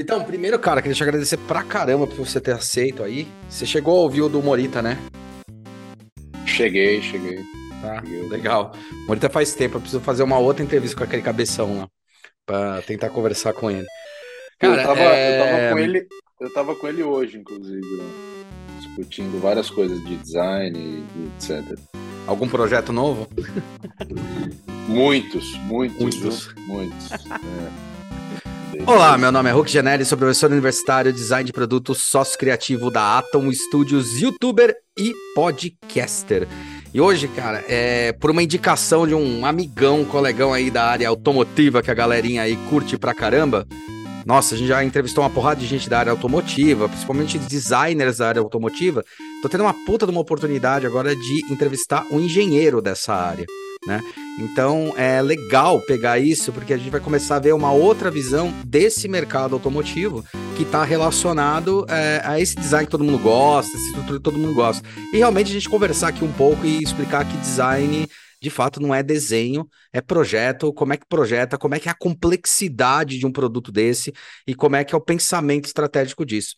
Então, primeiro, cara, queria te agradecer pra caramba por você ter aceito aí. Você chegou a ouvir o do Morita, né? Cheguei, cheguei. Tá, legal. Morita faz tempo, eu preciso fazer uma outra entrevista com aquele cabeção lá, pra tentar conversar com ele. Cara, eu tava, é... eu tava com ele, eu tava com ele hoje, inclusive, né? discutindo várias coisas de design e etc. Algum projeto novo? muitos, muitos, muitos, muitos. É. Olá, meu nome é Hulk Janelli, sou professor universitário, design de produto, sócio criativo da Atom Studios, youtuber e podcaster. E hoje, cara, é por uma indicação de um amigão, colegão aí da área automotiva que a galerinha aí curte pra caramba. Nossa, a gente já entrevistou uma porrada de gente da área automotiva, principalmente designers da área automotiva. Tô tendo uma puta de uma oportunidade agora de entrevistar um engenheiro dessa área né? Então é legal pegar isso porque a gente vai começar a ver uma outra visão desse mercado automotivo que está relacionado é, a esse design que todo mundo gosta, essa estrutura que todo mundo gosta. E realmente a gente conversar aqui um pouco e explicar que design de fato não é desenho, é projeto, como é que projeta, como é que é a complexidade de um produto desse e como é que é o pensamento estratégico disso.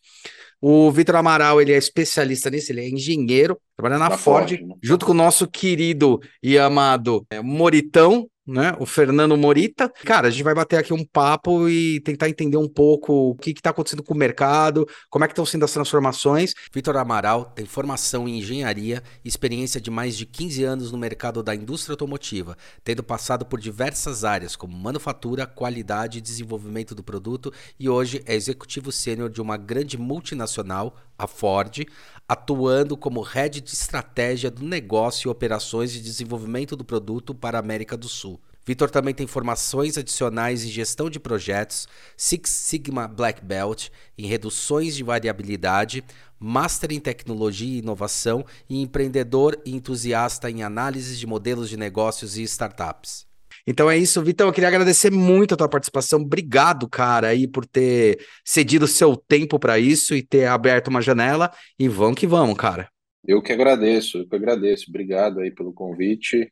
O Vitor Amaral, ele é especialista nisso, ele é engenheiro, trabalha na, Ford, Ford né? junto com o nosso querido e amado é, Moritão, né? O Fernando Morita. Cara, a gente vai bater aqui um papo e tentar entender um pouco o que está acontecendo com o mercado, como é que estão sendo as transformações. Vitor Amaral tem formação em engenharia e experiência de mais de 15 anos no mercado da indústria automotiva, tendo passado por diversas áreas como manufatura, qualidade e desenvolvimento do produto e hoje é executivo sênior de uma grande multinacional, a Ford, atuando como head de estratégia do negócio e operações de desenvolvimento do produto para a América do Sul. Vitor também tem formações adicionais em gestão de projetos, Six Sigma Black Belt em reduções de variabilidade, Master em tecnologia e inovação e empreendedor e entusiasta em análises de modelos de negócios e startups. Então é isso, Vitão. Eu queria agradecer muito a tua participação. Obrigado, cara, aí por ter cedido o seu tempo para isso e ter aberto uma janela. E vamos que vamos, cara. Eu que agradeço, eu que agradeço. Obrigado aí pelo convite.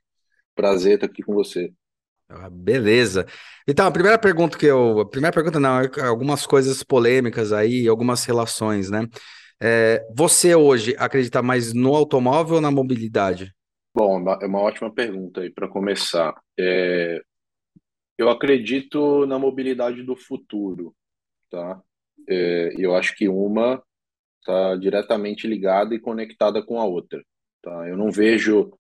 Prazer estar aqui com você. Ah, beleza. Então, a primeira pergunta que eu. A primeira pergunta não, é algumas coisas polêmicas aí, algumas relações, né? É, você hoje acredita mais no automóvel ou na mobilidade? Bom, é uma ótima pergunta aí para começar. É, eu acredito na mobilidade do futuro, tá? É, eu acho que uma está diretamente ligada e conectada com a outra, tá? Eu não vejo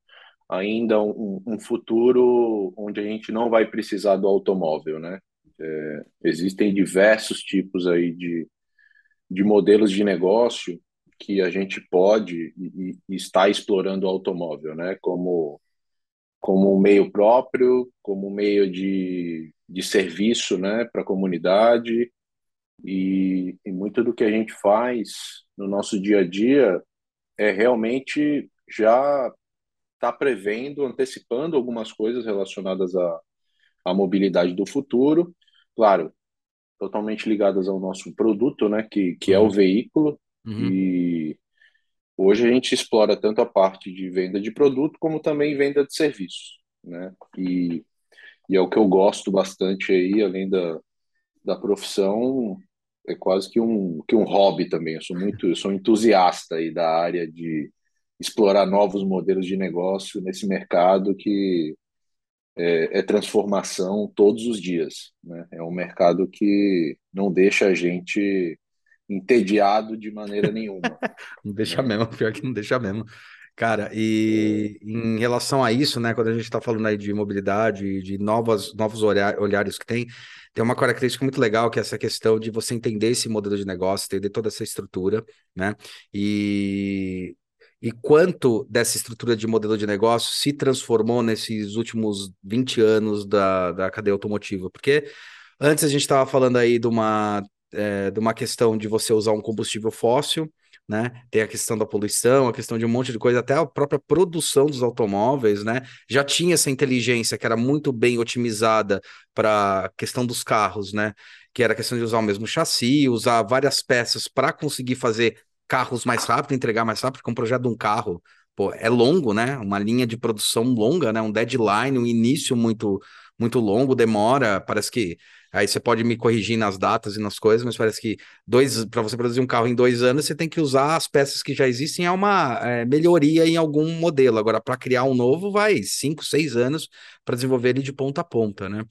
ainda um, um futuro onde a gente não vai precisar do automóvel, né? É, existem diversos tipos aí de, de modelos de negócio que a gente pode e, e está explorando o automóvel, né? Como como um meio próprio, como um meio de, de serviço, né, para a comunidade e, e muito do que a gente faz no nosso dia a dia é realmente já está prevendo, antecipando algumas coisas relacionadas à, à mobilidade do futuro, claro, totalmente ligadas ao nosso produto, né, que, que é o uhum. veículo, Uhum. E hoje a gente explora tanto a parte de venda de produto como também venda de serviços, né? E, e é o que eu gosto bastante aí, além da, da profissão, é quase que um, que um hobby também. Eu sou muito, eu sou entusiasta aí da área de explorar novos modelos de negócio nesse mercado que é, é, transformação todos os dias. Né? É um mercado que não deixa a gente entediado de maneira nenhuma. não deixa mesmo, pior que não deixa mesmo. Cara, e em relação a isso, né, quando a gente está falando aí de mobilidade, de novas, novos olhares que tem, tem uma característica muito legal que é essa questão de você entender esse modelo de negócio, entender toda essa estrutura, né, e, e quanto dessa estrutura de modelo de negócio se transformou nesses últimos 20 anos da, da cadeia automotiva, porque antes a gente estava falando aí de uma é, de uma questão de você usar um combustível fóssil, né? Tem a questão da poluição, a questão de um monte de coisa, até a própria produção dos automóveis, né? Já tinha essa inteligência que era muito bem otimizada para a questão dos carros, né? Que era a questão de usar o mesmo chassi, usar várias peças para conseguir fazer carros mais rápido, entregar mais rápido, porque um projeto de um carro, pô, é longo, né? Uma linha de produção longa, né? Um deadline, um início muito muito longo, demora, parece que Aí você pode me corrigir nas datas e nas coisas, mas parece que dois para você produzir um carro em dois anos, você tem que usar as peças que já existem, é uma é, melhoria em algum modelo. Agora, para criar um novo, vai cinco, seis anos para desenvolver ele de ponta a ponta, né?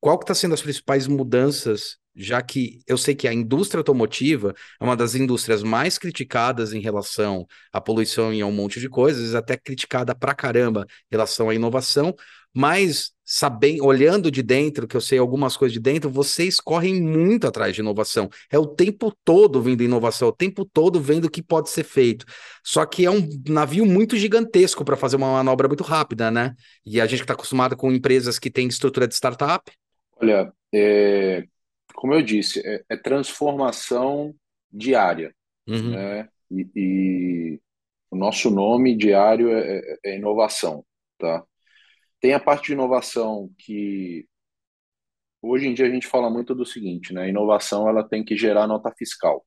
Qual que está sendo as principais mudanças já que eu sei que a indústria automotiva é uma das indústrias mais criticadas em relação à poluição e a um monte de coisas, até criticada pra caramba em relação à inovação, mas sabendo, olhando de dentro, que eu sei algumas coisas de dentro, vocês correm muito atrás de inovação. É o tempo todo vendo inovação, é o tempo todo vendo o que pode ser feito. Só que é um navio muito gigantesco para fazer uma manobra muito rápida, né? E a gente que está acostumado com empresas que têm estrutura de startup. Olha, é, como eu disse, é, é transformação diária, uhum. né? E, e, o nosso nome diário é, é, é, inovação, tá? Tem a parte de inovação que hoje em dia a gente fala muito do seguinte, né? A inovação ela tem que gerar nota fiscal.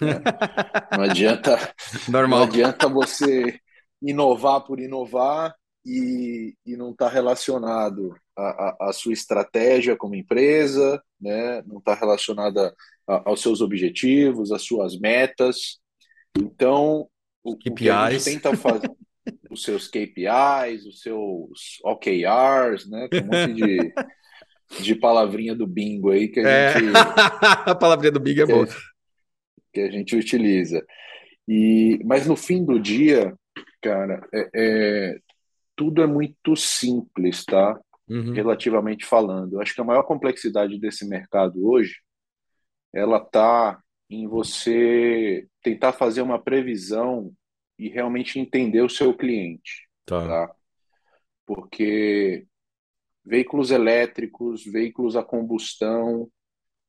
Né? Não adianta, Normal. não adianta você inovar por inovar e, e não estar tá relacionado à, sua estratégia como empresa, né? não está relacionada aos seus objetivos, às suas metas. Então, o, o que a gente tenta fazer, os seus KPIs, os seus OKRs, né? com um monte de, de palavrinha do bingo aí que a é. gente... a palavrinha do bingo é boa. Que a gente utiliza. E, mas no fim do dia, cara, é, é, tudo é muito simples, tá? Uhum. Relativamente falando. Eu acho que a maior complexidade desse mercado hoje, ela tá em você tentar fazer uma previsão e realmente entender o seu cliente, tá? tá? Porque veículos elétricos, veículos a combustão,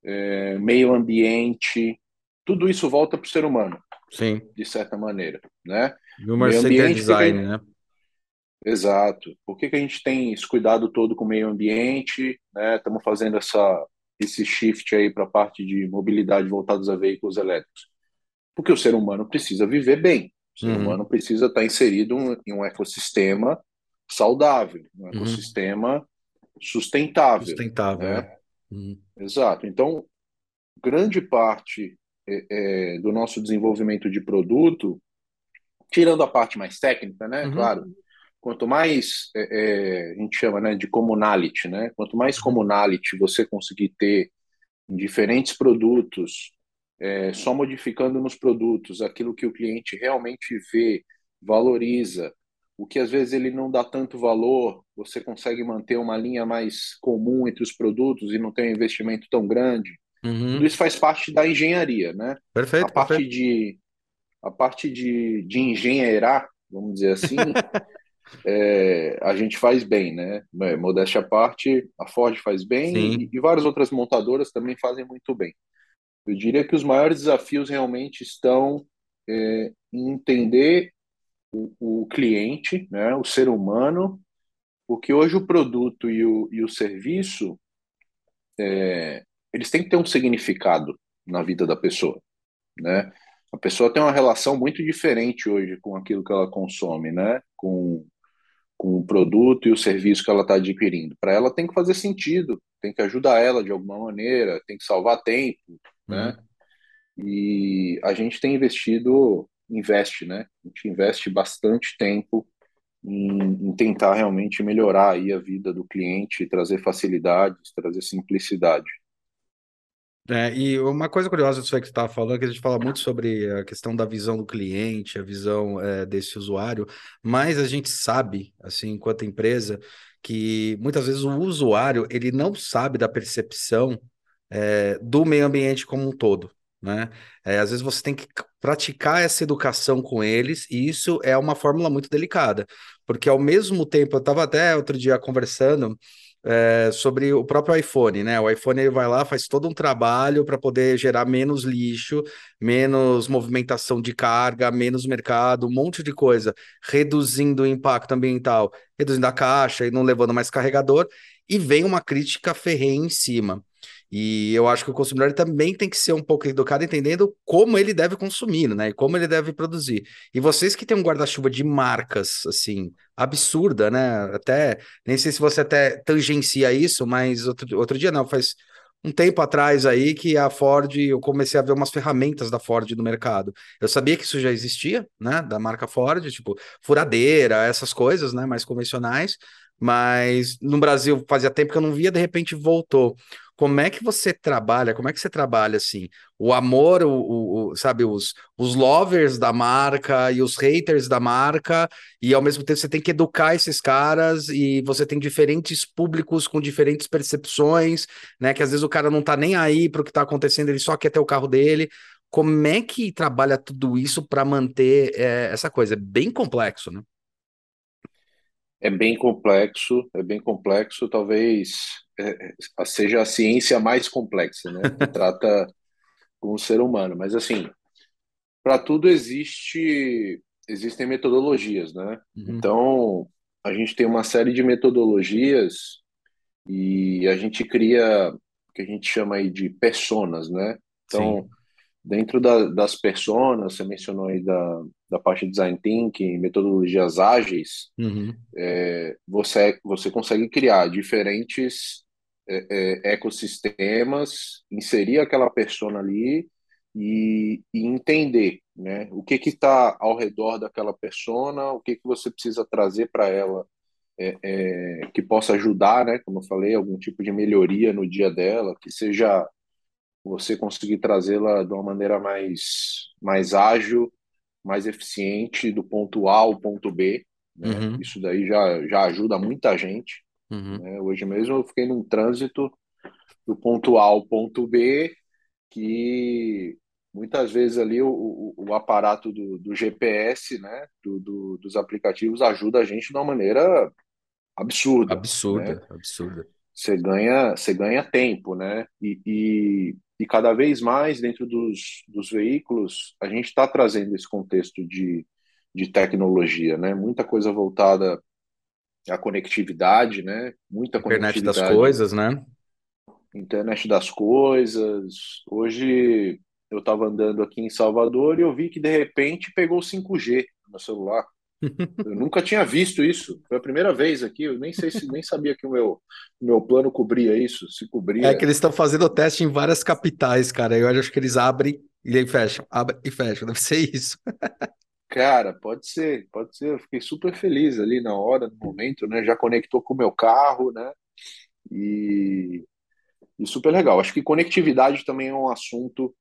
é, meio ambiente, tudo isso volta para o ser humano. Sim. De certa maneira, né? E o meio ambiente design, né? Exato. Por que, que a gente tem esse cuidado todo com o meio ambiente? Né? Estamos fazendo essa, esse shift aí para a parte de mobilidade voltados a veículos elétricos. Porque o ser humano precisa viver bem. O ser uhum. humano precisa estar inserido em um ecossistema saudável, um uhum. ecossistema uhum. sustentável. Sustentável. Né? É. Uhum. Exato. Então, grande parte é, é, do nosso desenvolvimento de produto, tirando a parte mais técnica, né? Uhum. Claro, quanto mais é, é, a gente chama né, de commonality, né? Quanto mais commonality você conseguir ter em diferentes produtos, é, só modificando nos produtos aquilo que o cliente realmente vê, valoriza, o que às vezes ele não dá tanto valor, você consegue manter uma linha mais comum entre os produtos e não tem um investimento tão grande. Uhum. Tudo isso faz parte da engenharia, né? Perfeito. A parte perfeito. de a parte de, de engenheirar, vamos dizer assim, é, a gente faz bem, né? É, modéstia à parte, a Ford faz bem e, e, várias outras montadoras também fazem muito bem. Eu diria que os maiores desafios realmente estão é, em entender o, o, cliente, né, o ser humano, porque hoje o produto e o, e o serviço é, eles têm que ter um significado na vida da pessoa, né? A pessoa tem uma relação muito diferente hoje com aquilo que ela consome, né? Com com o produto e o serviço que ela está adquirindo. Para ela tem que fazer sentido, tem que ajudar ela de alguma maneira, tem que salvar tempo, né? Uhum. E a gente tem investido, investe, né? A gente investe bastante tempo em, em, tentar realmente melhorar aí a vida do cliente, trazer facilidades, trazer simplicidade. É, e uma coisa curiosa disso aí que você estava falando, é que a gente fala muito sobre a questão da visão do cliente, a visão é, desse usuário, mas a gente sabe, assim, enquanto empresa, que muitas vezes o usuário ele não sabe da percepção é, do meio ambiente como um todo. Né? É, às vezes você tem que praticar essa educação com eles, e isso é uma fórmula muito delicada, porque ao mesmo tempo, eu estava até outro dia conversando é, sobre o próprio iPhone, né? O iPhone ele vai lá, faz todo um trabalho para poder gerar menos lixo, menos movimentação de carga, menos mercado, um monte de coisa, reduzindo o impacto ambiental, reduzindo a caixa e não levando mais carregador, e vem uma crítica ferrenha em cima. E eu acho que o consumidor também tem que ser um pouco educado, entendendo como ele deve consumir, né? E como ele deve produzir. E vocês que têm um guarda-chuva de marcas, assim, absurda, né? Até, nem sei se você até tangencia isso, mas outro, outro dia não, faz um tempo atrás aí que a Ford, eu comecei a ver umas ferramentas da Ford no mercado. Eu sabia que isso já existia, né, da marca Ford, tipo furadeira, essas coisas, né, mais convencionais, mas no Brasil fazia tempo que eu não via, de repente voltou. Como é que você trabalha? Como é que você trabalha assim? O amor, o, o, o, sabe, os, os lovers da marca e os haters da marca, e ao mesmo tempo você tem que educar esses caras, e você tem diferentes públicos com diferentes percepções, né? Que às vezes o cara não tá nem aí para o que tá acontecendo, ele só quer ter o carro dele. Como é que trabalha tudo isso para manter é, essa coisa? É bem complexo, né? É bem complexo, é bem complexo, talvez é, é, seja a ciência mais complexa, né? Que trata com o ser humano. Mas assim, para tudo existe existem metodologias, né? Uhum. Então a gente tem uma série de metodologias e a gente cria o que a gente chama aí de personas, né? Então Sim. Dentro da, das personas, você mencionou aí da, da parte de design thinking, metodologias ágeis, uhum. é, você você consegue criar diferentes é, é, ecossistemas, inserir aquela persona ali e, e entender né, o que está ao redor daquela persona, o que, que você precisa trazer para ela é, é, que possa ajudar, né, como eu falei, algum tipo de melhoria no dia dela, que seja você conseguir trazê-la de uma maneira mais, mais ágil, mais eficiente do ponto A ao ponto B. Né? Uhum. Isso daí já, já ajuda muita gente. Uhum. Né? Hoje mesmo eu fiquei num trânsito do ponto A ao ponto B, que muitas vezes ali o, o, o aparato do, do, GPS, né, do, do, dos aplicativos ajuda a gente de uma maneira absurda. Absurda, né? absurda. Você ganha, você ganha tempo, né? E, e, e cada vez mais dentro dos, dos veículos a gente está trazendo esse contexto de, de tecnologia, né? Muita coisa voltada a conectividade, né? Muita Internet das coisas, né? Internet das coisas. Hoje eu estava andando aqui em Salvador e eu vi que de repente pegou 5G no meu celular. Eu nunca tinha visto isso. Foi a primeira vez aqui. Eu nem sei se nem sabia que o meu, meu plano cobria isso. Se cobria. É que eles estão fazendo o teste em várias capitais, cara. Eu acho que eles abrem e aí fecham, abrem e fecham. Deve ser isso. Cara, pode ser, pode ser. Eu fiquei super feliz ali na hora, no momento, né? Já conectou com o meu carro, né? E, e super legal. Acho que conectividade também é um assunto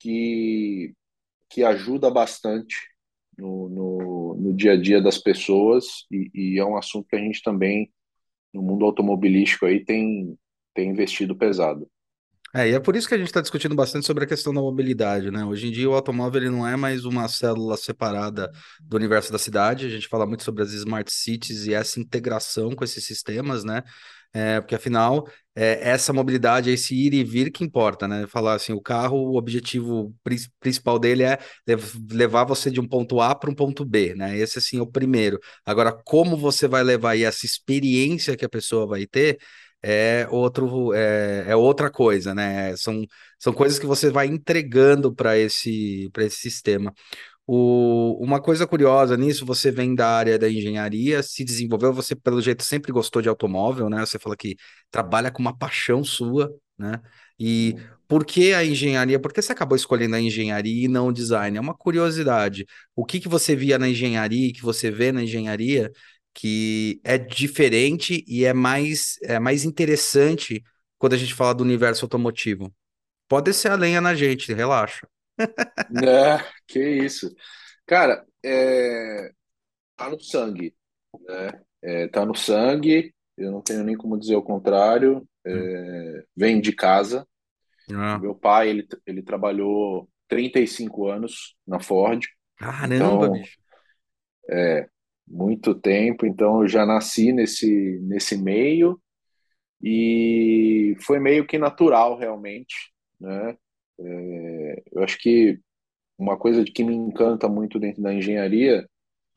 que, que ajuda bastante no, no, no dia a dia das pessoas e, e é um assunto que a gente também, no mundo automobilístico aí, tem, tem investido pesado. É, e é por isso que a gente está discutindo bastante sobre a questão da mobilidade, né? Hoje em dia o automóvel ele não é mais uma célula separada do universo da cidade, a gente fala muito sobre as smart cities e essa integração com esses sistemas, né? É, porque afinal, é essa mobilidade, esse ir e vir que importa, né? Falar assim, o carro, o objetivo principal dele é levar você de um ponto A para um ponto B, né? Esse assim é o primeiro. Agora, como você vai levar aí essa experiência que a pessoa vai ter, é outro é, é outra coisa, né? São, são coisas que você vai entregando para esse para esse sistema. O, uma coisa curiosa nisso, você vem da área da engenharia, se desenvolveu, você pelo jeito sempre gostou de automóvel, né? Você fala que trabalha com uma paixão sua, né? E por que a engenharia? Por que você acabou escolhendo a engenharia e não o design? É uma curiosidade. O que que você via na engenharia, que você vê na engenharia, que é diferente e é mais, é mais interessante quando a gente fala do universo automotivo. Pode ser a lenha na gente, relaxa. Né? Que isso. Cara, é... tá no sangue, né? É, tá no sangue, eu não tenho nem como dizer o contrário. É... Vem de casa. Ah. Meu pai, ele, ele trabalhou 35 anos na Ford. Caramba, então, bicho. É, muito tempo, então eu já nasci nesse, nesse meio e foi meio que natural realmente, né? É, eu acho que uma coisa que me encanta muito dentro da engenharia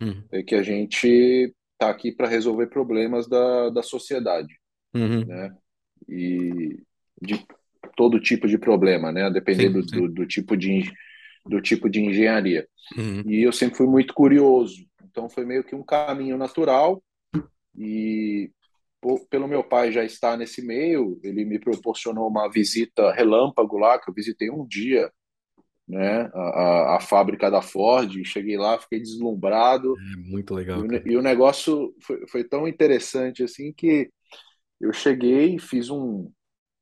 uhum. é que a gente está aqui para resolver problemas da, da sociedade, uhum. né? E de todo tipo de problema, né? Dependendo. Do, do, tipo de do tipo de engenharia. Uhum. E eu sempre fui muito curioso então foi meio que um caminho natural e pelo meu pai já estar nesse meio, ele me proporcionou uma visita relâmpago lá, que eu visitei um dia, né, a, a fábrica da Ford, cheguei lá, fiquei deslumbrado. É muito legal. E o, e o, negócio foi, foi tão interessante assim que eu cheguei e fiz um,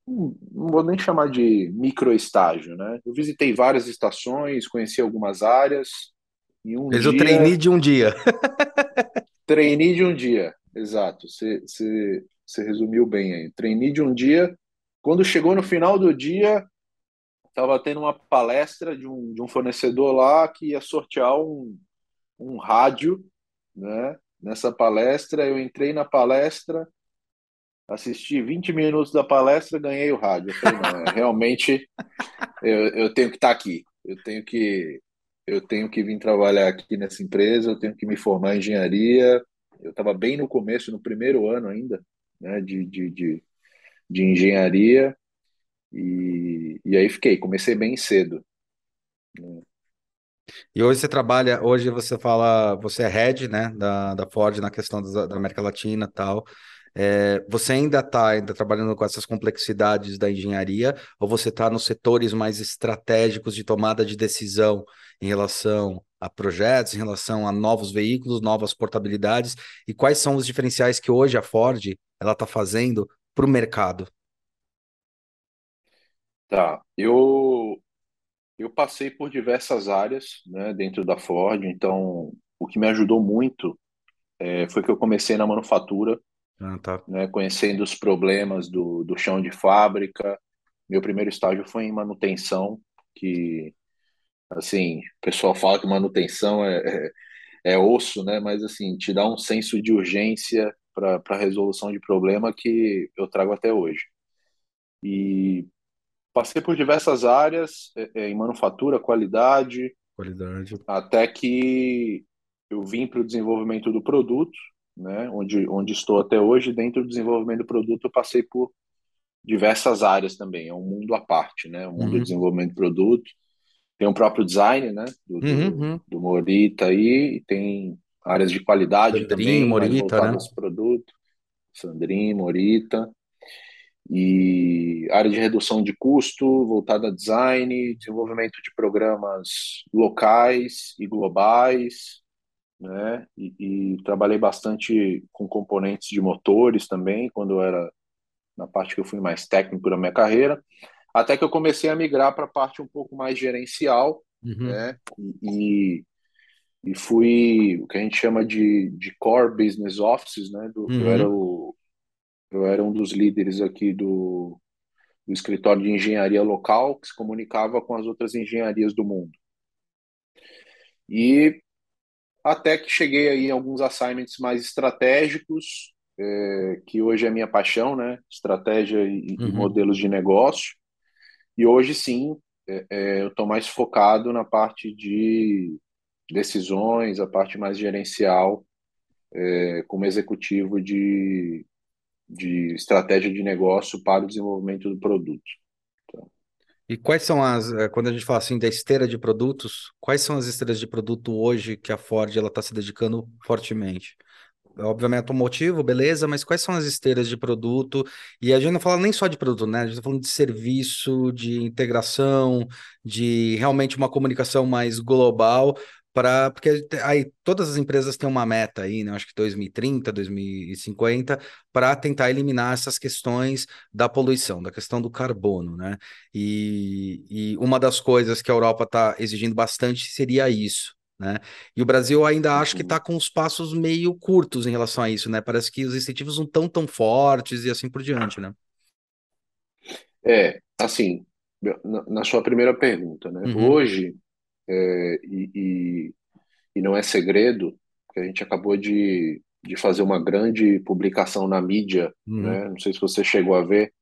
um, não vou nem chamar de micro estágio, né? Eu visitei várias estações, conheci algumas áreas. E um Fez dia, o trainee de um dia. trainee de um dia, exato. Você, você, você resumiu bem aí. Trainee de um dia. Quando chegou no final do dia, estava tendo uma palestra de um, de um fornecedor lá que ia sortear um, um rádio, né? Nessa palestra, eu entrei na palestra, assisti 20 minutos da palestra, ganhei o rádio. Eu falei, não, é, realmente eu, eu tenho que estar tá aqui, eu tenho que eu tenho que vir trabalhar aqui nessa empresa, eu tenho que me formar em engenharia. Eu estava bem no começo, no primeiro ano ainda, né, de, de, de, de engenharia. E, e aí fiquei, comecei bem cedo. Né? E hoje você trabalha, hoje você fala, você é head, né, da, da Ford na questão da, da América Latina e tal. É, você ainda está ainda trabalhando com essas complexidades da engenharia ou você está nos setores mais estratégicos de tomada de decisão em relação a projetos, em relação a novos veículos, novas portabilidades e quais são os diferenciais que hoje a Ford ela está fazendo para o mercado? Tá, eu eu passei por diversas áreas, né, dentro da Ford. Então, o que me ajudou muito é, foi que eu comecei na manufatura, ah, tá. né, conhecendo os problemas do, do chão de fábrica. Meu primeiro estágio foi em manutenção, que assim, o pessoal fala que manutenção é, é, é osso, né? Mas assim, te dá um senso de urgência para a resolução de problema que eu trago até hoje. E Passei por diversas áreas, é, é, em manufatura, qualidade, qualidade, até que eu vim para o desenvolvimento do produto, né, onde, onde estou até hoje. Dentro do desenvolvimento do produto, eu passei por diversas áreas também. É um mundo à parte, né? O mundo uhum. do desenvolvimento do produto. Tem o próprio design, né? Do, uhum. do, uhum. do Morita aí, tem áreas de qualidade Sandrinho, também, Morita, né? produto. Sandrinho, Morita e área de redução de custo voltada a design, desenvolvimento de programas locais e globais, né? E, e, trabalhei bastante com componentes de motores também, quando eu era na parte que eu fui mais técnico da minha carreira, até que eu comecei a migrar para a parte um pouco mais gerencial, uhum. né? E, e, fui o que a gente chama de, de core business offices, né? Do, uhum. Eu era o eu era um dos líderes aqui do, do escritório de engenharia local que se comunicava com as outras engenharias do mundo. E até que cheguei aí em alguns assignments mais estratégicos, é, que hoje é minha paixão, né? Estratégia e, uhum. e modelos de negócio. E hoje sim, é, é, eu estou mais focado na parte de decisões, a parte mais gerencial, é, como executivo de, de estratégia de negócio para o desenvolvimento do produto. Então, e quais são as, eh, quando a gente fala assim da esteira de produtos, quais são as esteiras de produto hoje que a Ford ela está se dedicando fortemente? Obviamente automotivo, beleza, mas quais são as esteiras de produto? E a gente não fala nem só de produto, né? A gente está falando de serviço, de integração, de realmente uma comunicação mais global, para porque aí todas as empresas têm uma meta aí, né? Acho que 2030, 2050, para tentar eliminar essas questões da poluição, da questão do carbono, né? E, e uma das coisas que a Europa está exigindo bastante seria isso. Né? E o Brasil ainda acho que está com os passos meio curtos em relação a isso, né? Parece que os incentivos não estão tão fortes e assim por diante, né? É, assim, na, na sua primeira pergunta, né? Uhum. Hoje é, e, e, e, não é segredo que a gente acabou de, de fazer uma grande publicação na mídia, uhum. né? Não sei se você chegou a ver,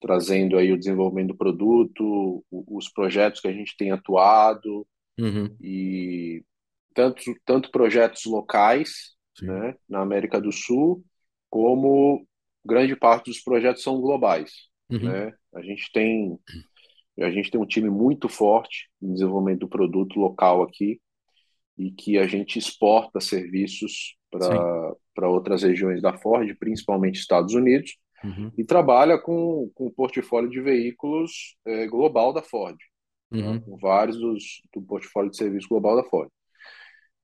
trazendo aí o desenvolvimento do produto, os projetos que a gente tem atuado uhum. e tanto, tanto projetos locais, né, na América do Sul, como grande parte dos projetos são globais, uhum. né? A gente tem a gente tem um time muito forte no desenvolvimento do produto local aqui e que a gente exporta serviços para outras regiões da Ford, principalmente Estados Unidos, uhum. e trabalha com, com o portfólio de veículos é, global da Ford, né, uhum. né, com vários dos, do portfólio de serviço global da Ford.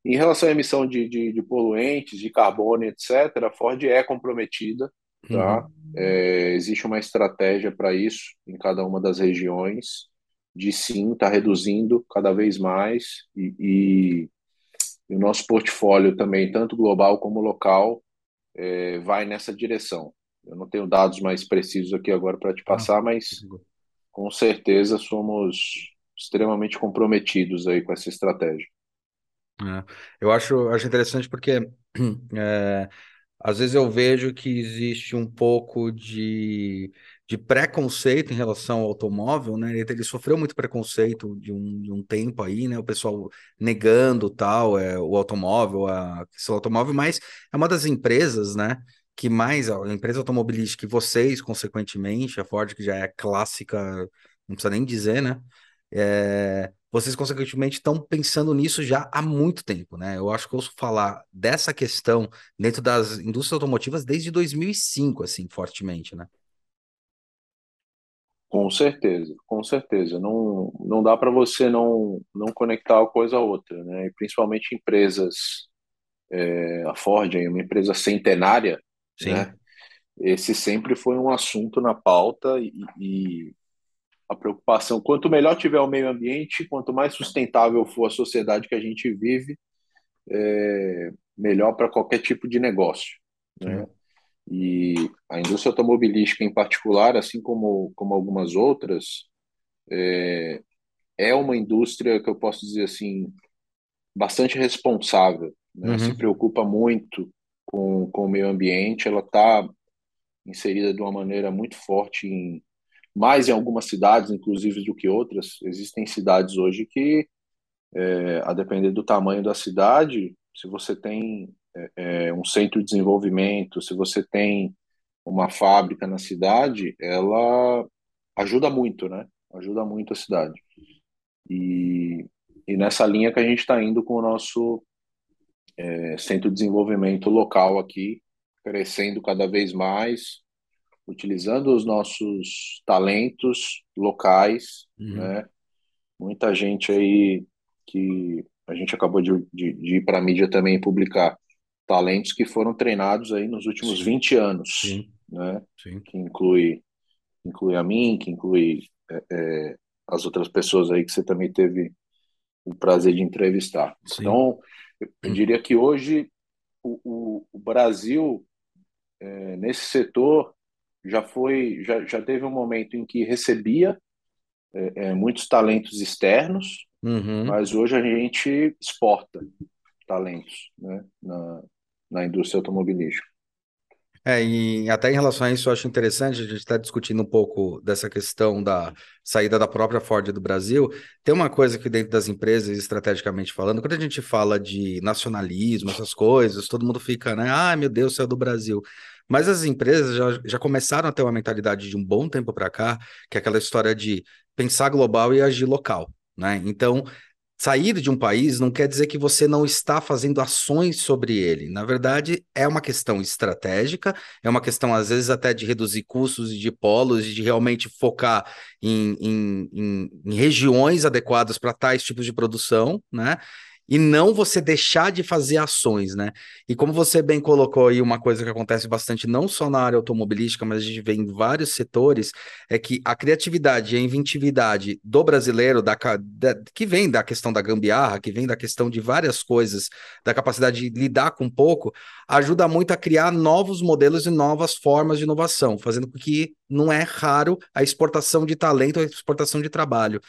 Em relação à emissão de, de, de poluentes, de carbono, etc., a Ford é comprometida, tá? Uhum. É, existe uma estratégia para isso em cada uma das regiões, de sim estar tá reduzindo cada vez mais e, e, e, o nosso portfólio também, tanto global como local, é, vai nessa direção. Eu não tenho dados mais precisos aqui agora para te passar, ah, mas com certeza somos extremamente comprometidos aí com essa estratégia. É, eu acho, acho interessante porque é, às vezes eu vejo que existe um pouco de, de preconceito em relação ao automóvel, né? Ele, ele sofreu muito preconceito de um, de um tempo aí, né? O pessoal negando tal, é, o automóvel, a questão automóvel, mas é uma das empresas, né? Que mais, a empresa automobilística, que vocês, consequentemente, a Ford, que já é clássica, não precisa nem dizer, né? É, vocês, consequentemente, estão pensando nisso já há muito tempo, né? Eu acho que eu ouço falar dessa questão dentro das indústrias automotivas desde 2005, assim, fortemente, né? Com certeza, com certeza. Não, não dá para você não, não conectar uma coisa a outra, né? E principalmente empresas, é, a Ford é uma empresa centenária, Sim. né? Esse sempre foi um assunto na pauta e, e a preocupação. Quanto melhor tiver o meio ambiente, quanto mais sustentável for a sociedade que a gente vive, é melhor para qualquer tipo de negócio. Né? E a indústria automobilística, em particular, assim como, como algumas outras, é, é uma indústria que eu posso dizer assim, bastante responsável. Né? Uhum. Se preocupa muito com, com o meio ambiente, ela está inserida de uma maneira muito forte em mais em algumas cidades, inclusive, do que outras. Existem cidades hoje que, é, a depender do tamanho da cidade, se você tem é, é, um centro de desenvolvimento, se você tem uma fábrica na cidade, ela ajuda muito, né? Ajuda muito a cidade. E, e nessa linha que a gente está indo com o nosso é, centro de desenvolvimento local aqui, crescendo cada vez mais, utilizando os nossos talentos locais, uhum. né? Muita gente aí que a gente acabou de, de, de ir para a mídia também publicar talentos que foram treinados aí nos últimos Sim. 20 anos, Sim. né? Sim. Que inclui inclui a mim, que inclui é, é, as outras pessoas aí que você também teve o prazer de entrevistar. Então, eu diria que hoje o, o, o Brasil é, nesse setor já foi, já, já teve um momento em que recebia é, é, muitos talentos externos, uhum. mas hoje a gente exporta talentos né, na, na indústria automobilística. É, e até em relação a isso, eu acho interessante, a gente está discutindo um pouco dessa questão da saída da própria Ford do Brasil. Tem uma coisa que dentro das empresas, estrategicamente falando, quando a gente fala de nacionalismo, essas coisas, todo mundo fica, né? Ah, meu Deus, saiu do Brasil. Mas as empresas já, já começaram a ter uma mentalidade de um bom tempo para cá, que é aquela história de pensar global e agir local. Né? Então, sair de um país não quer dizer que você não está fazendo ações sobre ele. Na verdade, é uma questão estratégica, é uma questão, às vezes, até de reduzir custos e de polos, e de realmente focar em, em, em, em regiões adequadas para tais tipos de produção, né? E não você deixar de fazer ações, né? E como você bem colocou aí, uma coisa que acontece bastante não só na área automobilística, mas a gente vê em vários setores, é que a criatividade e a inventividade do brasileiro, da, da, que vem da questão da gambiarra, que vem da questão de várias coisas, da capacidade de lidar com pouco, ajuda muito a criar novos modelos e novas formas de inovação, fazendo com que não é raro a exportação de talento, a exportação de trabalho.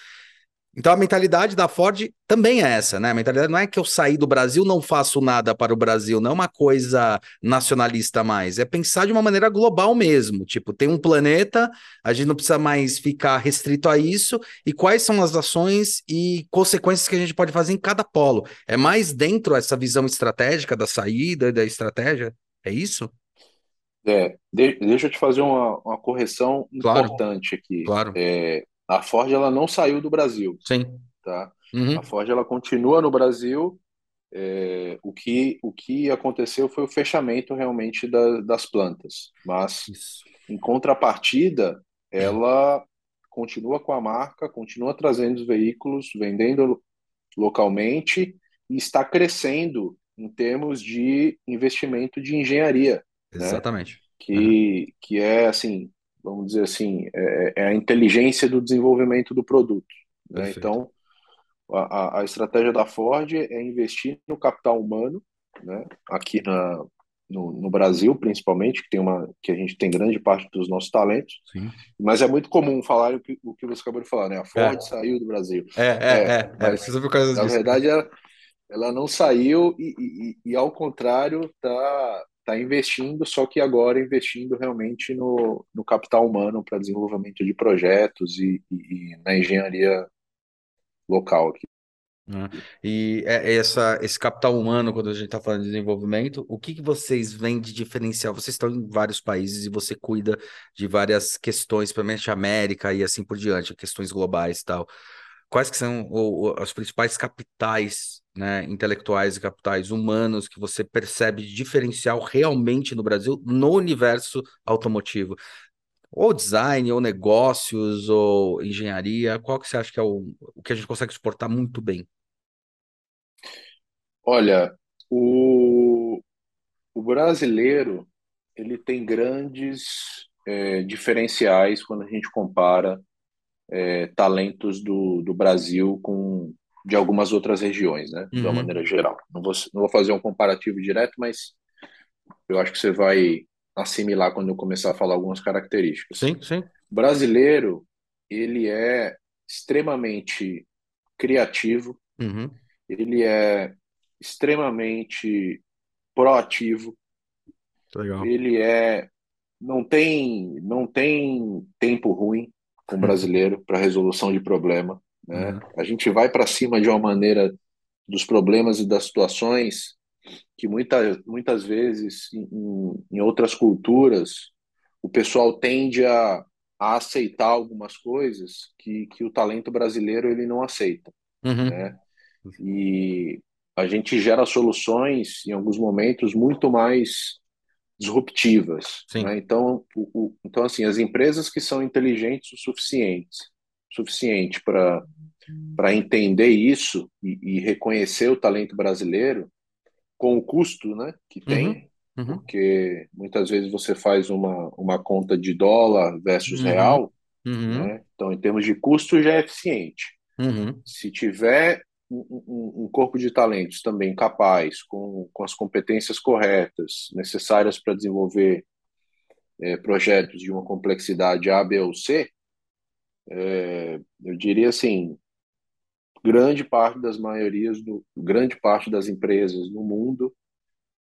Então a mentalidade da Ford também é essa, né? A mentalidade não é que eu saí do Brasil, não faço nada para o Brasil, não é uma coisa nacionalista mais, é pensar de uma maneira global mesmo. Tipo, tem um planeta, a gente não precisa mais ficar restrito a isso, e quais são as ações e consequências que a gente pode fazer em cada polo. É mais dentro essa visão estratégica da saída, da estratégia? É isso? É, de, deixa eu te fazer uma, uma correção claro, importante aqui. Claro. É, a Ford ela não saiu do Brasil. Sim. Tá? Uhum. A Ford ela continua no Brasil, é, o, que, o que aconteceu foi o fechamento realmente da, das plantas. Mas, Isso. em contrapartida, ela continua com a marca, continua trazendo os veículos, vendendo localmente e está crescendo em termos de investimento de engenharia. Né? Exatamente. Né? Que, uhum. que é, assim, vamos dizer assim, é, é, a inteligência do desenvolvimento do produto. Né? Então, a, a, estratégia da Ford é investir no capital humano, né? aqui na, no, no, Brasil, principalmente, que, tem uma, que a gente tem grande parte dos nossos talentos. Sim. Mas é muito comum falar o que, o que você acabou de falar, né? A Ford é. saiu do Brasil. É, é, é. é mas, é, por causa na disso. verdade, ela, ela não saiu e, e, e, ao contrário, está tá investindo, só que agora investindo realmente no, no capital humano para desenvolvimento de projetos e, e, e na engenharia local aqui. Né? E é, é essa, esse capital humano, quando a gente está falando de desenvolvimento, o que, que vocês veem de diferencial? Vocês estão em vários países e você cuida de várias questões, principalmente América e assim por diante, questões globais e tal. Quais que são ou, os principais capitais né, intelectuais e capitais humanos que você percebe de diferencial realmente no Brasil, no universo automotivo? Ou design, ou negócios, ou engenharia, qual que você acha que é o, o que a gente consegue exportar muito bem? Olha, o, o brasileiro ele tem grandes é, diferenciais quando a gente compara é, talentos do, do Brasil com de algumas outras regiões, né? De uma uhum. maneira geral. Não vou, não vou fazer um comparativo direto, mas eu acho que você vai assimilar quando eu começar a falar algumas características. Sim, sim. O brasileiro, ele é extremamente criativo, uhum. ele é extremamente proativo, Legal. ele é não tem não tem tempo ruim com o uhum. brasileiro para resolução de problema, né? Uhum. A gente vai para cima de uma maneira dos problemas e das situações que muita, muitas vezes em, em outras culturas o pessoal tende a, a aceitar algumas coisas que, que o talento brasileiro ele não aceita, uhum. né? E a gente gera soluções em alguns momentos muito mais disruptivas. Né? Então, o, o, então assim, as empresas que são inteligentes o suficiente, suficiente para entender isso e, e, reconhecer o talento brasileiro, com o custo né, que uhum, tem, uhum. porque muitas vezes você faz uma, uma conta de dólar versus uhum. real, uhum. né? então em termos de custo já é eficiente. Uhum. Se tiver um, um, um, corpo de talentos também capaz, com, com as competências corretas, necessárias para desenvolver é, projetos de uma complexidade A, B ou C, é, eu diria assim, grande parte das maiorias, do, grande parte das empresas no mundo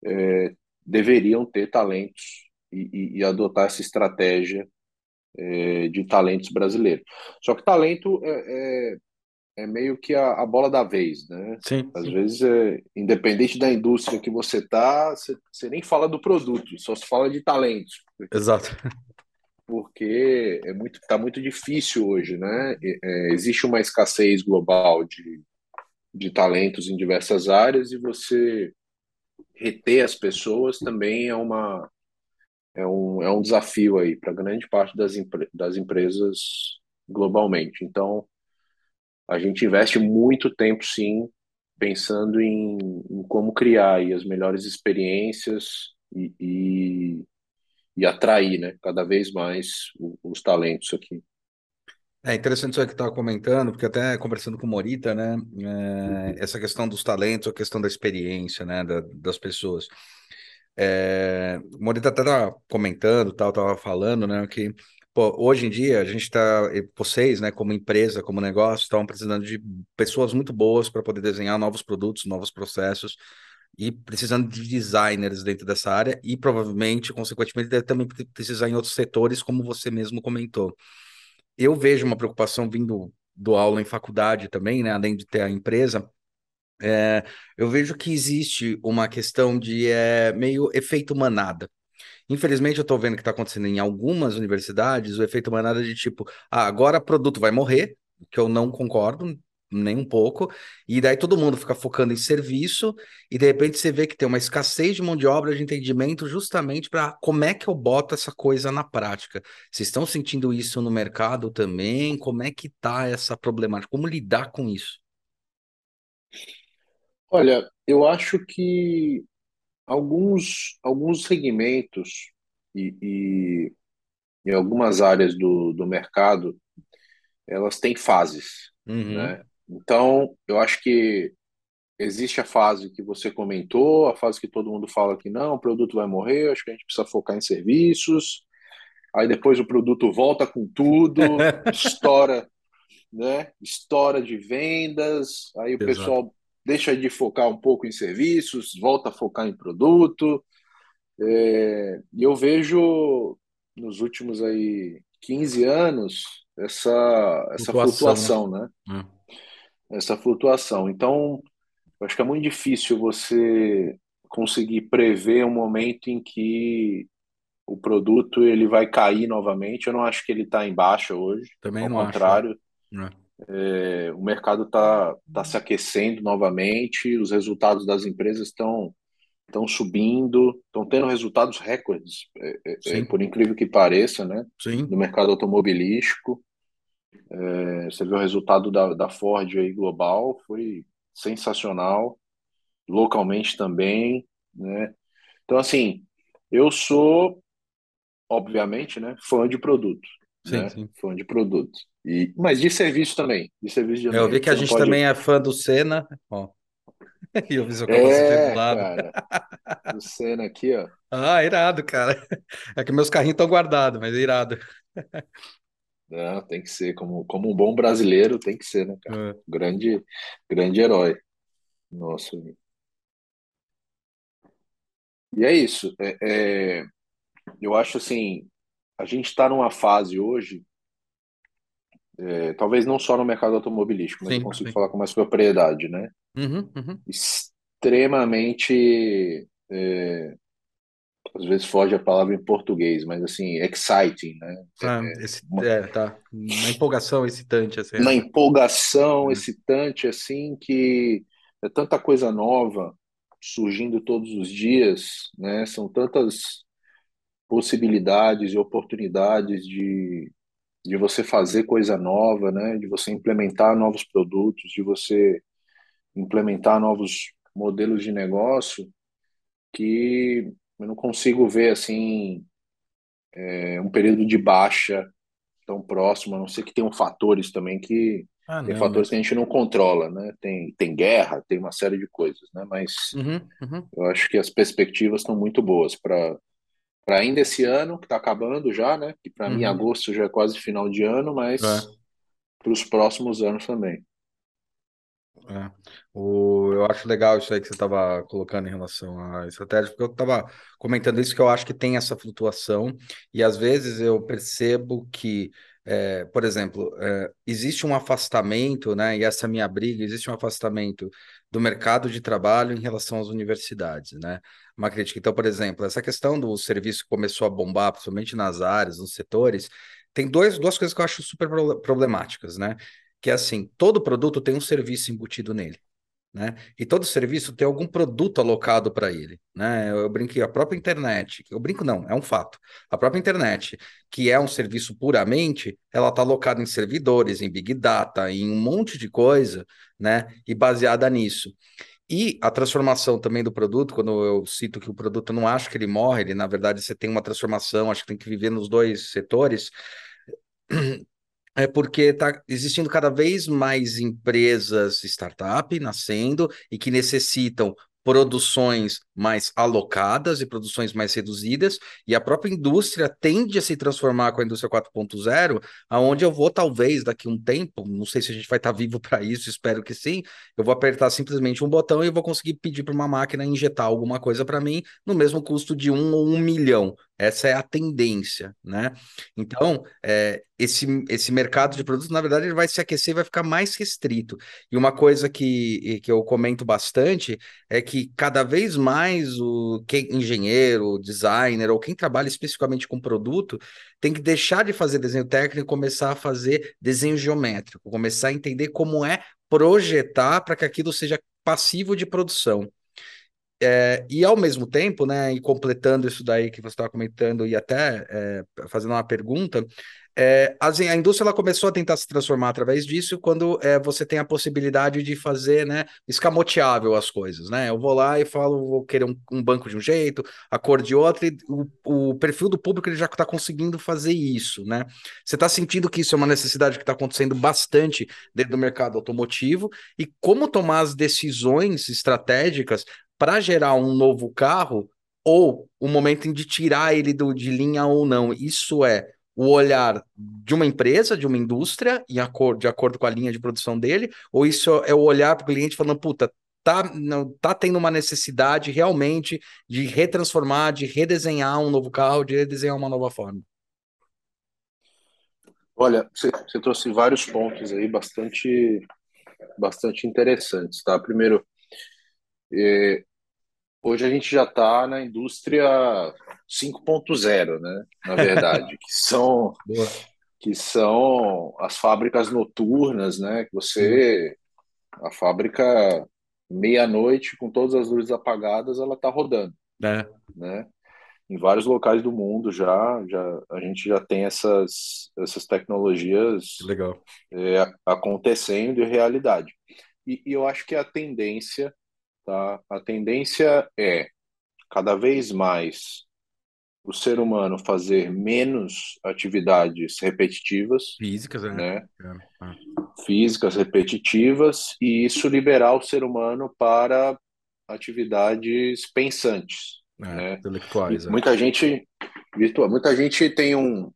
é, deveriam ter talentos e, e, e, adotar essa estratégia é, de talentos brasileiros. Só que talento é, é, é meio que a, a, bola da vez, né? Sim, Às sim. vezes, é, independente da indústria que você está, você, você nem fala do produto, só se fala de talentos. Exato porque é muito está muito difícil hoje, né? É, existe uma escassez global de, de talentos em diversas áreas e você reter as pessoas também é uma é um, é um desafio aí para grande parte das, das empresas globalmente. Então a gente investe muito tempo sim pensando em, em como criar as melhores experiências e e atrair, né, cada vez mais os talentos aqui. É interessante isso que estava comentando, porque até conversando com Morita, né, é, essa questão dos talentos, a questão da experiência, né, da, das pessoas. É, Morita até estava comentando, tal, estava falando, né, que pô, hoje em dia a gente está, vocês, né, como empresa, como negócio, estão precisando de pessoas muito boas para poder desenhar novos produtos, novos processos, e precisando de designers dentro dessa área e provavelmente, consequentemente, deve também precisar em outros setores, como você mesmo comentou. Eu vejo uma preocupação vindo do aula em faculdade também, né, além de ter a empresa, é, eu vejo que existe uma questão de é, meio efeito manada. Infelizmente, eu estou vendo que está acontecendo em algumas universidades o efeito manada de tipo, ah, agora produto vai morrer, que eu não concordo, nem um pouco, e daí todo mundo fica focando em serviço, e de repente você vê que tem uma escassez de mão de obra de entendimento justamente para como é que eu boto essa coisa na prática. Vocês estão sentindo isso no mercado também? Como é que tá essa problemática? Como lidar com isso? Olha, eu acho que alguns, alguns segmentos e, e, e algumas áreas do, do mercado, elas têm fases, Uhum, né? Então, eu acho que existe a fase que você comentou, a fase que todo mundo fala que não, o produto vai morrer, acho que a gente precisa focar em serviços. Aí depois o produto volta com tudo, estoura, né? Estoura de vendas, aí o exato. pessoal deixa de focar um pouco em serviços, volta a focar em produto. É, e eu vejo nos últimos aí 15 anos essa, essa Flutuação, né? flutuação, né? É. Essa flutuação. Então, eu acho que é muito difícil você conseguir prever um momento em que o produto ele vai cair novamente. Eu não acho que ele está em baixa hoje, Também ao não acho. é. contrário, É. é, o mercado está tá se aquecendo novamente, os resultados das empresas estão estão subindo, estão tendo resultados recordes, é, é, é, por incrível que pareça, né? No sim. mercado automobilístico. É, você vê o resultado da, da Ford aí global, foi sensacional, localmente também, né? Então, assim, eu sou obviamente, né, fã de produto, Sim, né? sim. Fã de produto. E, mas de serviço também, de serviço de Eu vi ambiente. que a Você gente pode. também é fã do Senna, ó, e eu vi seu capacete do É, lado. cara, o Senna aqui, ó. Ah, irado, cara. É que meus carrinhos estão guardados, mas é irado. Não, tem que ser como, como um bom brasileiro, tem que ser, né, cara? É. Grande, grande herói. Nossa. E é isso. É, é, eu acho assim, a gente está numa fase hoje, é, talvez não só no mercado automobilístico, mas eu Sim, consigo sim. falar com mais propriedade, né? Uhum, uhum. Extremamente é, às vezes foge a palavra em português, mas assim, exciting, né? Ah, esse, Uma, é, tá. Uma empolgação excitante, assim. uma É. empolgação É. excitante, assim, que é tanta coisa nova surgindo todos os dias, né? São tantas possibilidades e oportunidades de, de você fazer coisa nova, né? De você implementar novos produtos, de você implementar novos modelos de negócio que eu não consigo ver assim é, um período de baixa tão próximo, a não ser que tenham fatores também que Ah, tem não, fatores que a mas. gente não controla, né? Tem, tem guerra, tem uma série de coisas, né? Mas Uhum, uhum. eu acho que as perspectivas estão muito boas para para ainda esse ano, que está acabando já, né? Que para mim Uhum. agosto já é quase final de ano, É. mas para os próximos anos também. É. O, eu acho legal isso aí que você estava colocando em relação à estratégia, porque eu estava comentando isso, que eu acho que tem essa flutuação, e às vezes eu percebo que, é, por exemplo, é, existe um afastamento, né, e essa é minha briga, existe um afastamento do mercado de trabalho em relação às universidades, né? Uma crítica. Então, por exemplo, essa questão do serviço que começou a bombar, principalmente nas áreas, nos setores, tem dois, duas coisas que eu acho super pro- problemáticas, né? Que é assim, todo produto tem um serviço embutido nele, né? E todo serviço tem algum produto alocado para ele, né? Eu brinquei, a própria internet, eu brinco não, é um fato. A própria internet, que é um serviço puramente, ela está alocada em servidores, em Big Data, em um monte de coisa, né? E baseada nisso. E a transformação também do produto, quando eu cito que o produto eu não acho que ele morre, ele na verdade você tem uma transformação, acho que tem que viver nos dois setores é porque está existindo cada vez mais empresas startup nascendo e que necessitam produções mais alocadas e produções mais reduzidas, e a própria indústria tende a se transformar com a indústria 4.0, aonde eu vou, talvez, daqui a um tempo, não sei se a gente vai estar vivo para isso, espero que sim, eu vou apertar simplesmente um botão e vou conseguir pedir para uma máquina injetar alguma coisa para mim no mesmo custo de um ou um milhão. Essa é a tendência, né? Então, é, esse, esse mercado de produtos, na verdade, ele vai se aquecer e vai ficar mais restrito. E uma coisa que, que eu comento bastante é que cada vez mais o quem, engenheiro, designer ou quem trabalha especificamente com produto tem que deixar de fazer desenho técnico e começar a fazer desenho geométrico, começar a entender como é projetar para que aquilo seja passivo de produção. É, e ao mesmo tempo, né, e completando isso daí que você estava comentando e até é, fazendo uma pergunta, é, assim, a indústria ela começou a tentar se transformar através disso quando é, você tem a possibilidade de fazer né, escamoteável as coisas. Né? Eu vou lá e falo, vou querer um, um banco de um jeito, a cor de outro, e o, o perfil do público ele já está conseguindo fazer isso. Né? Você está sentindo que isso é uma necessidade que está acontecendo bastante dentro do mercado automotivo, e como tomar as decisões estratégicas para gerar um novo carro ou o momento de tirar ele do, de linha ou não. Isso é o olhar de uma empresa, de uma indústria, em de acordo com a linha de produção dele, ou isso é o olhar para o cliente falando, puta, tá, não, tá tendo uma necessidade realmente de retransformar, de redesenhar um novo carro, de redesenhar uma nova forma? Olha, você, você trouxe vários pontos aí bastante, bastante interessantes, tá? Primeiro, é, hoje a gente já está na indústria 5.0, né? Na verdade, que são que são as fábricas noturnas, né? Que você a fábrica meia-noite com todas as luzes apagadas, ela está rodando, é. né? Em vários locais do mundo já, já a gente já tem essas essas tecnologias Legal. É, acontecendo em realidade. E, e eu acho que a tendência, tá? A tendência é cada vez mais o ser humano fazer menos atividades repetitivas, físicas, né? né? É, é. Físicas repetitivas e isso liberar o ser humano para atividades pensantes, é, né? Intelectuais. É. Muita gente virtual, muita gente tem um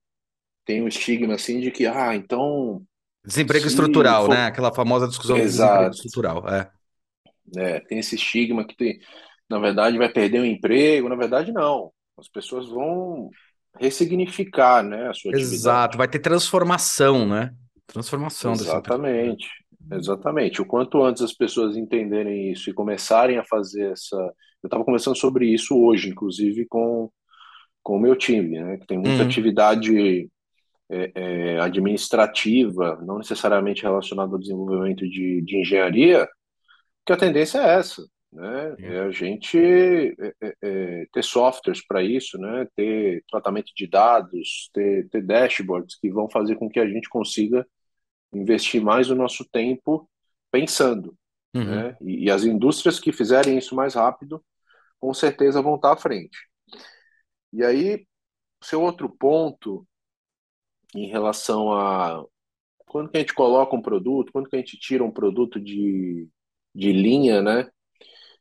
tem um estigma assim de que ah, então desemprego estrutural, for... né? Aquela famosa discussão Exato. do desemprego estrutural, é. É, tem esse estigma que tem, na verdade vai perder o emprego, na verdade não as pessoas vão ressignificar, né, a sua atividade. Exato, vai ter transformação, né? Transformação Exatamente. Exatamente. O quanto antes as pessoas entenderem isso e começarem a fazer essa. Eu estava conversando sobre isso hoje, inclusive, com, com o meu time, né? Que tem muita uhum. atividade é, é, administrativa, não necessariamente relacionada ao desenvolvimento de, de engenharia, que a tendência é essa né? É a gente é, é, é ter softwares para isso, né? Ter tratamento de dados, ter, ter dashboards que vão fazer com que a gente consiga investir mais o nosso tempo pensando, uhum. né? E, e, as indústrias que fizerem isso mais rápido, com certeza vão estar à frente. E aí, seu outro ponto em relação a quando que a gente coloca um produto, quando que a gente tira um produto de, de linha, né?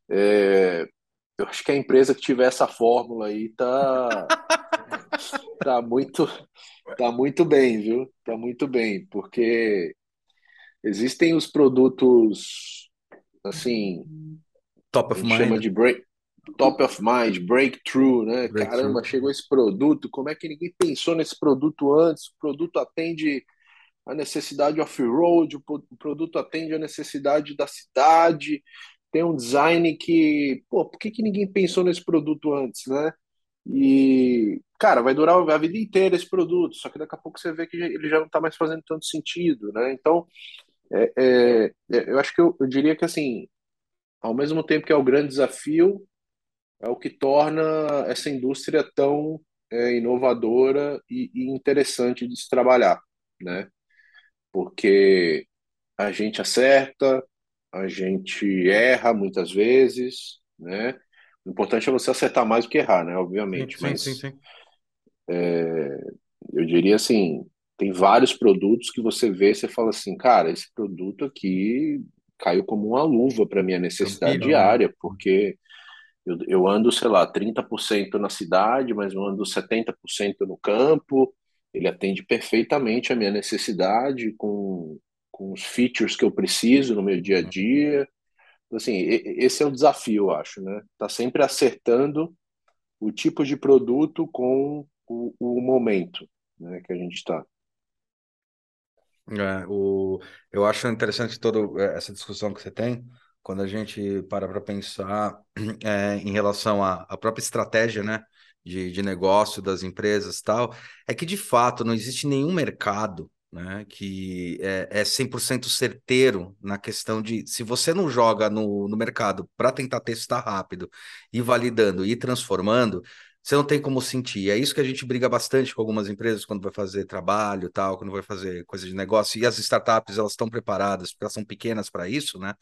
É, eu acho que a empresa que tiver essa fórmula aí tá, tá muito tá muito bem, viu? Tá muito bem, porque existem os produtos assim, top of mind. chama de break, top of mind, breakthrough, né? Breakthrough. Caramba, chegou esse produto, como é que ninguém pensou nesse produto antes? O produto atende a necessidade off-road, o produto atende a necessidade da cidade, tem um design que, pô, por que, que ninguém pensou nesse produto antes, né? E, cara, vai durar a vida inteira esse produto, só que daqui a pouco você vê que ele já não está mais fazendo tanto sentido, né? Então, é, é, é, eu acho que eu, eu, diria que, assim, ao mesmo tempo que é o grande desafio, é o que torna essa indústria tão é, inovadora e, e interessante de se trabalhar, né? Porque a gente acerta, a gente erra muitas vezes, né? O importante é você acertar mais do que errar, né? Obviamente, sim, mas sim, sim, é, eu diria assim, tem vários produtos que você vê, você fala assim, cara, esse produto aqui caiu como uma luva para minha necessidade Campino, diária, né? porque eu, eu ando, sei lá, 30% na cidade, mas eu ando 70% no campo, ele atende perfeitamente a minha necessidade com com os features que eu preciso no meu dia a dia. Assim, esse é o desafio, eu acho, né? Tá sempre acertando o tipo de produto com o, o momento né, que a gente está. É, o, eu acho interessante toda é, essa discussão que você tem, quando a gente para para pensar é, em relação à, à própria estratégia, né, de, de negócio das empresas tal, é que de fato não existe nenhum mercado né? Que é, é 100% certeiro na questão de se você não joga no, no mercado para tentar testar rápido e validando e transformando, você não tem como sentir. É isso que a gente briga bastante com algumas empresas quando vai fazer trabalho, tal, quando vai fazer coisa de negócio. E as startups elas estão preparadas porque elas são pequenas para isso, né?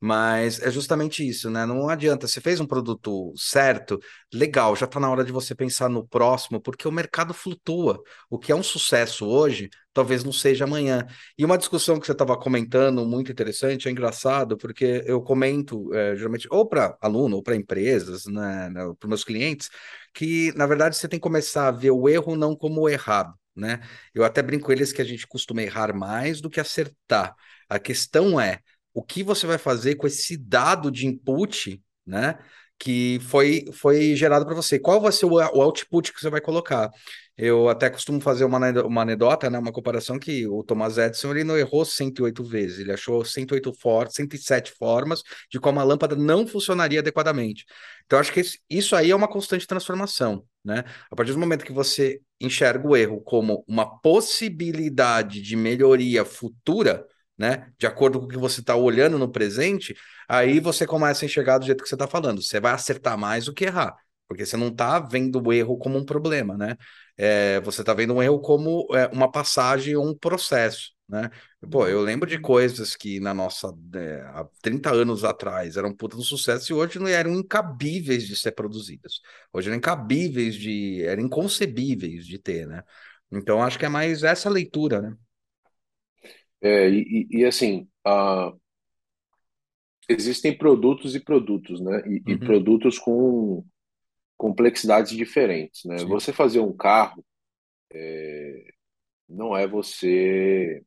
Mas é justamente isso, né? Não adianta, você fez um produto certo, legal, já está na hora de você pensar no próximo, porque o mercado flutua. O que é um sucesso hoje, talvez não seja amanhã. E uma discussão que você estava comentando, muito interessante, é engraçado, porque eu comento, é, geralmente, ou para aluno, ou para empresas, né, né para meus clientes, que, na verdade, você tem que começar a ver o erro não como errado. Né? Eu até brinco com eles que a gente costuma errar mais do que acertar. A questão é, o que você vai fazer com esse dado de input, né? Que foi, foi gerado para você. Qual vai ser o, o, output que você vai colocar? Eu até costumo fazer uma, uma anedota, né? Uma comparação que o Thomas Edison ele não errou 108 vezes, ele achou 108 for 107 formas de como a lâmpada não funcionaria adequadamente. Então, acho que isso aí é uma constante transformação, né? A partir do momento que você enxerga o erro como uma possibilidade de melhoria futura, né? De acordo com o que você está olhando no presente, aí você começa a enxergar do jeito que você está falando. Você vai acertar mais do que errar, porque você não está vendo o erro como um problema, né? É, você está vendo um erro como é, uma passagem ou um processo, né? Pô, eu lembro de coisas que na nossa, é, há 30 anos atrás eram puta de sucesso e hoje não eram incabíveis de ser produzidas. Hoje eram incabíveis de, eram inconcebíveis de ter, né? Então acho que é mais essa leitura, né? É, e, e, assim, existem produtos e produtos, né? E, e, uhum. produtos com complexidades diferentes, né? Sim. Você fazer um carro é, não é você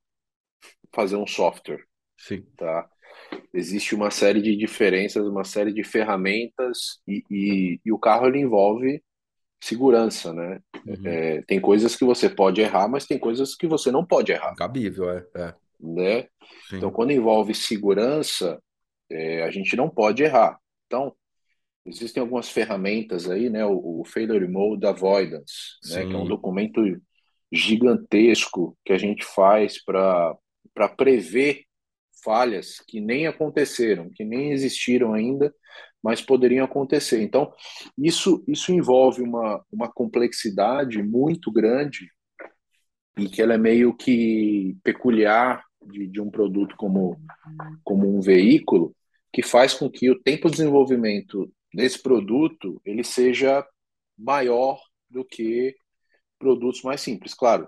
fazer um software, Sim. tá? Existe uma série de diferenças, uma série de ferramentas e, e, e o carro ele envolve segurança, né? Uhum. É, tem coisas que você pode errar, mas tem coisas que você não pode errar. Cabível, é. é né? Sim. Então, quando envolve segurança, é, a gente não pode errar. Então, existem algumas ferramentas aí, né? O, o Failure Mode Avoidance, né? Que é um documento gigantesco que a gente faz para prever falhas que nem aconteceram, que nem existiram ainda, mas poderiam acontecer. Então, isso, isso envolve uma, uma complexidade muito grande e que ela é meio que peculiar de, de um produto como, como um veículo, que faz com que o tempo de desenvolvimento desse produto ele seja maior do que produtos mais simples. Claro,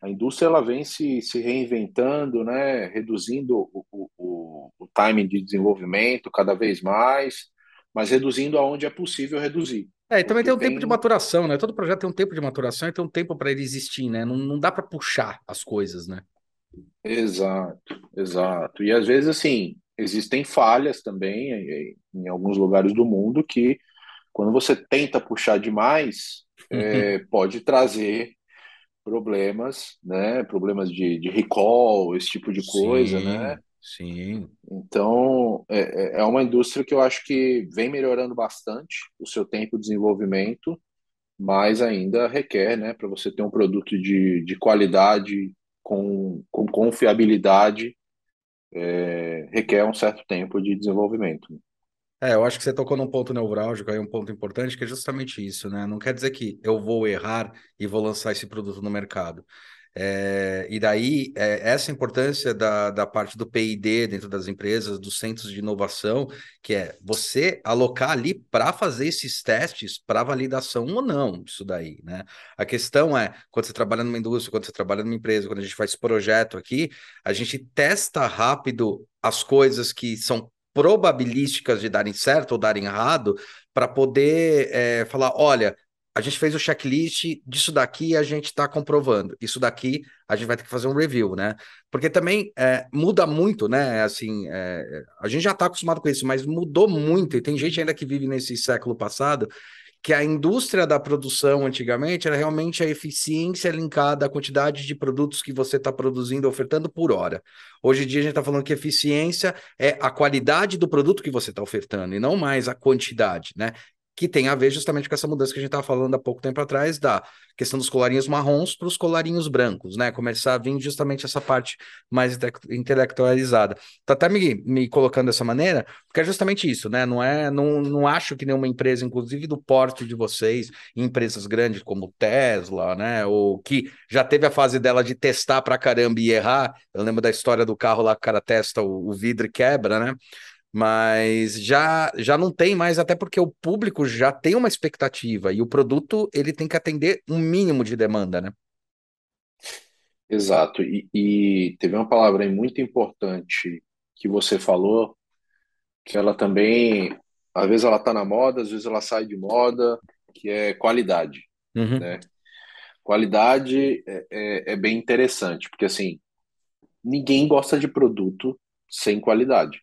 a indústria ela vem se, se reinventando, né, reduzindo o, o, o timing de desenvolvimento cada vez mais, mas reduzindo aonde é possível reduzir. É, e também tem um tem... tempo de maturação, né? Todo projeto tem um tempo de maturação e tem um tempo para ele existir, né? Não, não dá para puxar as coisas, né? Exato, exato. E às vezes, assim, existem falhas também em, em alguns lugares do mundo que, quando você tenta puxar demais, é, pode trazer problemas, né? Problemas de, de recall, esse tipo de coisa, sim, né? Sim. Então, é, é, é uma indústria que eu acho que vem melhorando bastante o seu tempo de desenvolvimento, mas ainda requer, né, para você ter um produto de, de qualidade com, com confiabilidade é, requer um certo tempo de desenvolvimento. É, eu acho que você tocou num ponto neurálgico aí, um ponto importante, que é justamente isso, né? Não quer dizer que eu vou errar e vou lançar esse produto no mercado. É, e daí, é, essa importância da, da parte do PID dentro das empresas, dos centros de inovação, que é você alocar ali para fazer esses testes para validação ou não, isso daí, né? A questão é, quando você trabalha numa indústria, quando você trabalha numa empresa, quando a gente faz projeto aqui, a gente testa rápido as coisas que são probabilísticas de darem certo ou darem errado, para poder é, falar: olha, a gente fez o checklist disso daqui a gente está comprovando. Isso daqui a gente vai ter que fazer um review, né? Porque também é, muda muito, né? Assim, é, a gente já está acostumado com isso, mas mudou muito. E tem gente ainda que vive nesse século passado que a indústria da produção antigamente era realmente a eficiência linkada à quantidade de produtos que você está produzindo, ofertando por hora. Hoje em dia a gente está falando que eficiência é a qualidade do produto que você está ofertando e não mais a quantidade, né? Que tem a ver justamente com essa mudança que a gente estava falando há pouco tempo atrás, da questão dos colarinhos marrons para os colarinhos brancos, né? Começar a vir justamente essa parte mais intelectualizada. Tá até me, me colocando dessa maneira, porque é justamente isso, né? Não é, não, não acho que nenhuma empresa, inclusive do porte de vocês, empresas grandes como Tesla, né? Ou que já teve a fase dela de testar para caramba e errar. Eu lembro da história do carro lá que o cara testa o, o vidro e quebra, né? Mas já já não tem mais, até porque o público já tem uma expectativa e o produto ele tem que atender um mínimo de demanda, né? Exato. E, e teve uma palavra muito importante que você falou, que ela também, às vezes ela está na moda, às vezes ela sai de moda, que é qualidade, uhum. né? Qualidade é, é, é bem interessante, porque assim, ninguém gosta de produto sem qualidade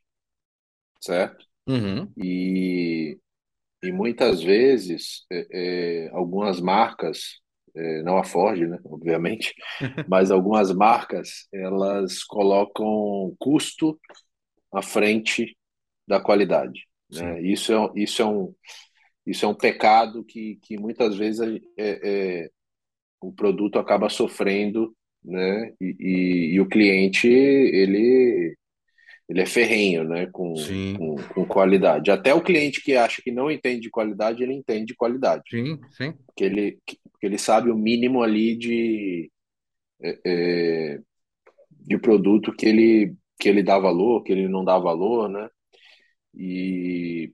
certo? Uhum. E, e muitas vezes é, é, algumas marcas, é, não a Ford, né, obviamente, mas algumas marcas elas colocam custo à frente da qualidade. Né? Isso, é, isso, é um, isso é um pecado que, que muitas vezes é, é, o produto acaba sofrendo né? E, e, e, o cliente ele ele é ferrenho, né, com, com, com, qualidade. Até o cliente que acha que não entende de qualidade, ele entende de qualidade. Sim, sim. Porque ele, porque ele sabe o mínimo ali de, é, é, de produto que ele, que ele dá valor, que ele não dá valor, né? E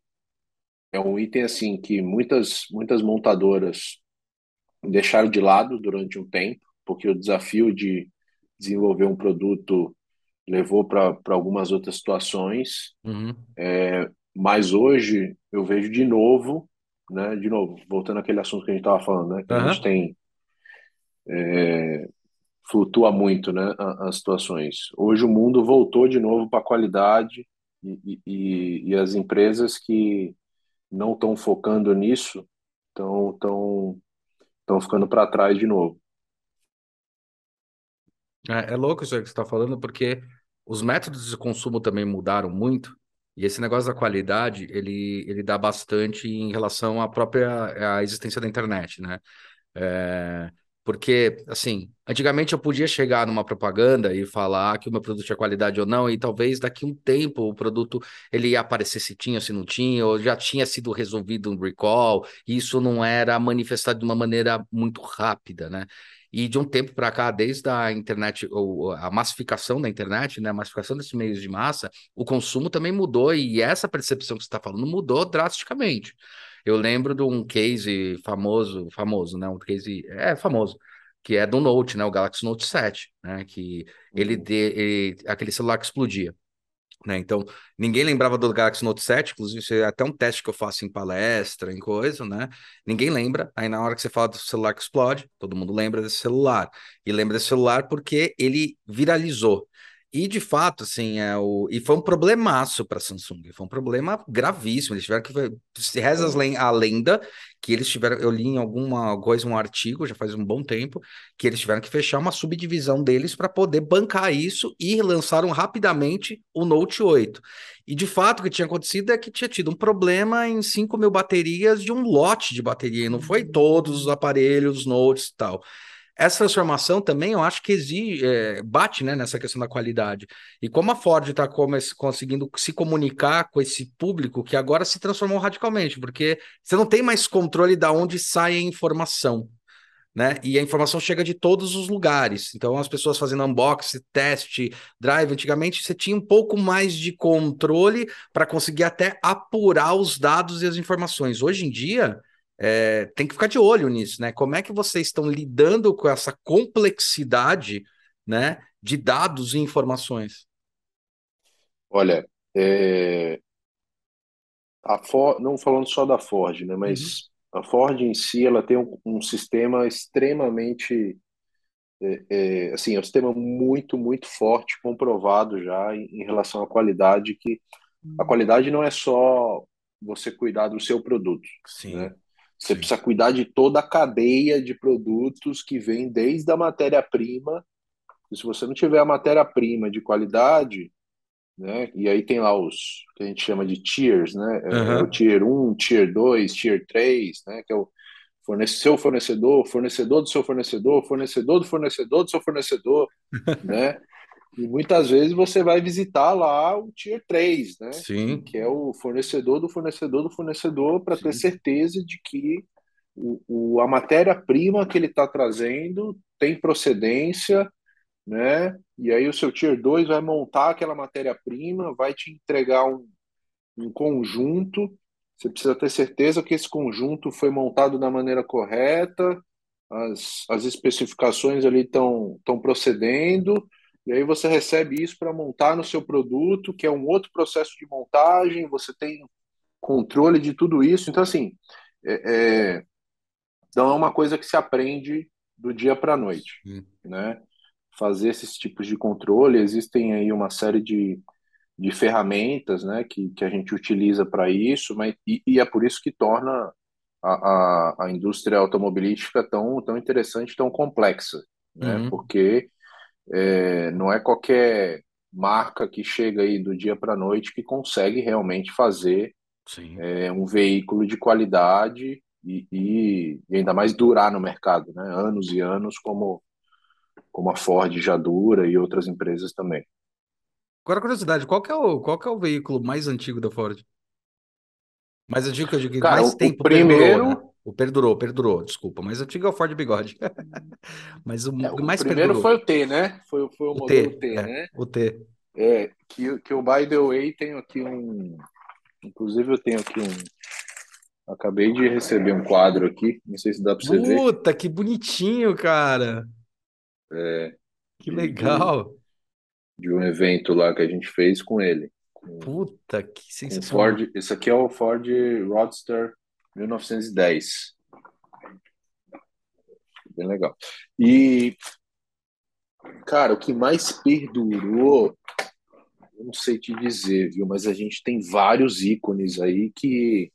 é um item assim que muitas, muitas montadoras deixaram de lado durante um tempo, porque o desafio de desenvolver um produto levou para algumas outras situações. Uhum. É, mas hoje eu vejo de novo, né? De novo, voltando àquele assunto que a gente estava falando, né? Que uhum. a gente tem é, flutua muito, né? As situações. Hoje o mundo voltou de novo para a qualidade e, e, e, as empresas que não estão focando nisso estão tão, tão ficando para trás de novo. É, é louco isso aí que você está falando, porque os métodos de consumo também mudaram muito, e esse negócio da qualidade, ele, ele dá bastante em relação à própria à existência da internet, né? É, porque, assim, antigamente eu podia chegar numa propaganda e falar que o meu produto tinha qualidade ou não, e talvez daqui um tempo o produto ele ia aparecer se tinha, se não tinha, ou já tinha sido resolvido um recall, e isso não era manifestado de uma maneira muito rápida, né? E de um tempo para cá, desde a internet, ou a massificação da internet, né, a massificação desses meios de massa, o consumo também mudou e essa percepção que você está falando mudou drasticamente. Eu lembro de um case famoso, famoso, né, um case é famoso, que é do Note, né, o Galaxy Note 7, né, que ele, uhum. de, ele aquele celular que explodia. Né? Então, ninguém lembrava do Galaxy Note 7, inclusive isso é até um teste que eu faço em palestra, em coisa, né? Ninguém lembra. Aí na hora que você fala do celular que explode, todo mundo lembra desse celular. E lembra desse celular porque ele viralizou. E de fato, assim, é o... e foi um problemaço para a Samsung, foi um problema gravíssimo. Eles tiveram que. Se reza a lenda que eles tiveram. Eu li em alguma coisa, um artigo, já faz um bom tempo, que eles tiveram que fechar uma subdivisão deles para poder bancar isso e lançaram rapidamente o Note 8. E de fato, o que tinha acontecido é que tinha tido um problema em 5 mil baterias de um lote de bateria, e não foi todos os aparelhos, notes e tal essa transformação também eu acho que exige, é, bate né, nessa questão da qualidade. E como a Ford está conseguindo se comunicar com esse público que agora se transformou radicalmente, porque você não tem mais controle de onde sai a informação. Né? E a informação chega de todos os lugares. Então, as pessoas fazendo unboxing, teste, drive, antigamente você tinha um pouco mais de controle para conseguir até apurar os dados e as informações. Hoje em dia, é, tem que ficar de olho nisso, né? Como é que vocês estão lidando com essa complexidade, né, de dados e informações? Olha, é... a Ford, não falando só da Ford, né, mas uhum. a Ford em si, ela tem um, um sistema extremamente, é, é, assim, é um sistema muito, muito forte, comprovado já em, em relação à qualidade, que a uhum. qualidade não é só você cuidar do seu produto, Sim. né? Você precisa cuidar de toda a cadeia de produtos que vem desde a matéria-prima. E se você não tiver a matéria-prima de qualidade, né? E aí tem lá os que a gente chama de tiers, né? É o tier um tier dois tier três né? Que é o fornece- seu fornecedor, fornecedor do seu fornecedor, fornecedor do fornecedor do seu fornecedor, né? E muitas vezes você vai visitar lá o Tier três né? Que, Sim, que é o fornecedor do fornecedor do fornecedor para ter certeza de que o, o, a matéria-prima que ele está trazendo tem procedência, né? E aí o seu Tier 2 vai montar aquela matéria-prima, vai te entregar um, um conjunto. Você precisa ter certeza que esse conjunto foi montado da maneira correta, as, as especificações ali estão estão procedendo, e aí você recebe isso para montar no seu produto, que é um outro processo de montagem, você tem controle de tudo isso. Então, assim, é, é, não é uma coisa que se aprende do dia para a noite, sim. né? Fazer esses tipos de controle, existem aí uma série de, de ferramentas, né, que, que a gente utiliza para isso, mas, e, e é por isso que torna a, a, a indústria automobilística tão, tão interessante, tão complexa, né? Uhum. Porque é, não é qualquer marca que chega aí do dia para a noite que consegue realmente fazer é, um veículo de qualidade e, e, e ainda mais durar no mercado, né? Anos e anos, como, como a Ford já dura e outras empresas também. Agora, curiosidade, qual é o, qual é o veículo mais antigo da Ford? Mais antigo que eu digo, Cara, mais o, o tempo perdurou, né? O perdurou, perdurou, desculpa. Mais antigo é o Ford Bigode. Mas o é, o mais primeiro perdurou? foi o T, né? Foi, foi o O modelo T, T, é, né? o T. É, que, que o by the way tenho aqui um, inclusive eu tenho aqui um, acabei de receber um quadro aqui, não sei se dá para você ver, Puta, que bonitinho, cara. é, Que de, legal. de um evento lá que a gente fez com ele, com, Puta, que sensacional. Ford. Esse aqui é o Ford Roadster 1910, bem legal. E, cara, o que mais perdurou, eu não sei te dizer, viu? Mas a gente tem vários ícones aí que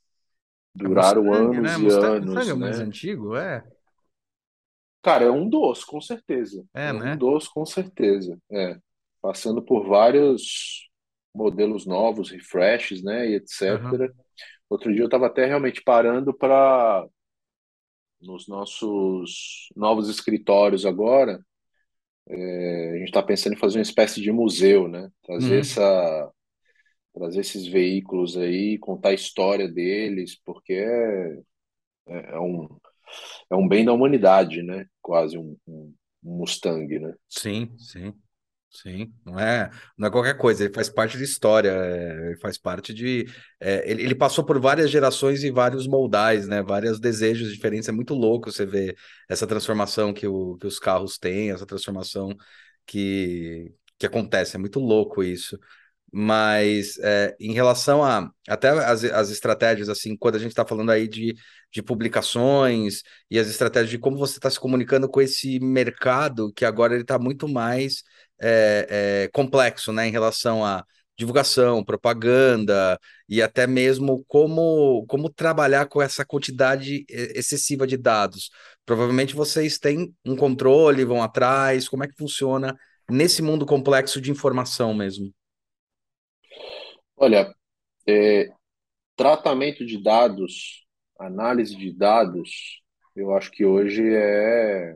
duraram Mustang, né? anos e Mustang, Mustang é anos, o mais né? antigo? É, Cara, é um dos, com certeza. é, É um né? dos, com certeza. É. Passando por vários modelos novos, refreshes, né, e etc. Outro dia eu estava até realmente parando para nos nossos novos escritórios agora, é, a gente está pensando em fazer uma espécie de museu, né? Trazer Uhum. essa, trazer esses veículos aí, contar a história deles, porque é, é um, é um bem da humanidade, né? Quase um, um, um Mustang, né? Sim, sim, sim. Não é, não é qualquer coisa, ele faz parte de história, é, faz parte de. é, ele, ele passou por várias gerações e vários moldais, né? Vários desejos diferentes. É muito louco você ver essa transformação que, o, que os carros têm, essa transformação que, que acontece. É muito louco isso. Mas é, em relação a até as, as estratégias, assim, quando a gente está falando aí de, de publicações e as estratégias de como você está se comunicando com esse mercado, que agora ele está muito mais é, é, complexo, né, em relação a divulgação, propaganda e até mesmo como, como trabalhar com essa quantidade eh, excessiva de dados. Provavelmente vocês têm um controle, vão atrás, como é que funciona nesse mundo complexo de informação mesmo? Olha, é, tratamento de dados, análise de dados, eu acho que hoje é,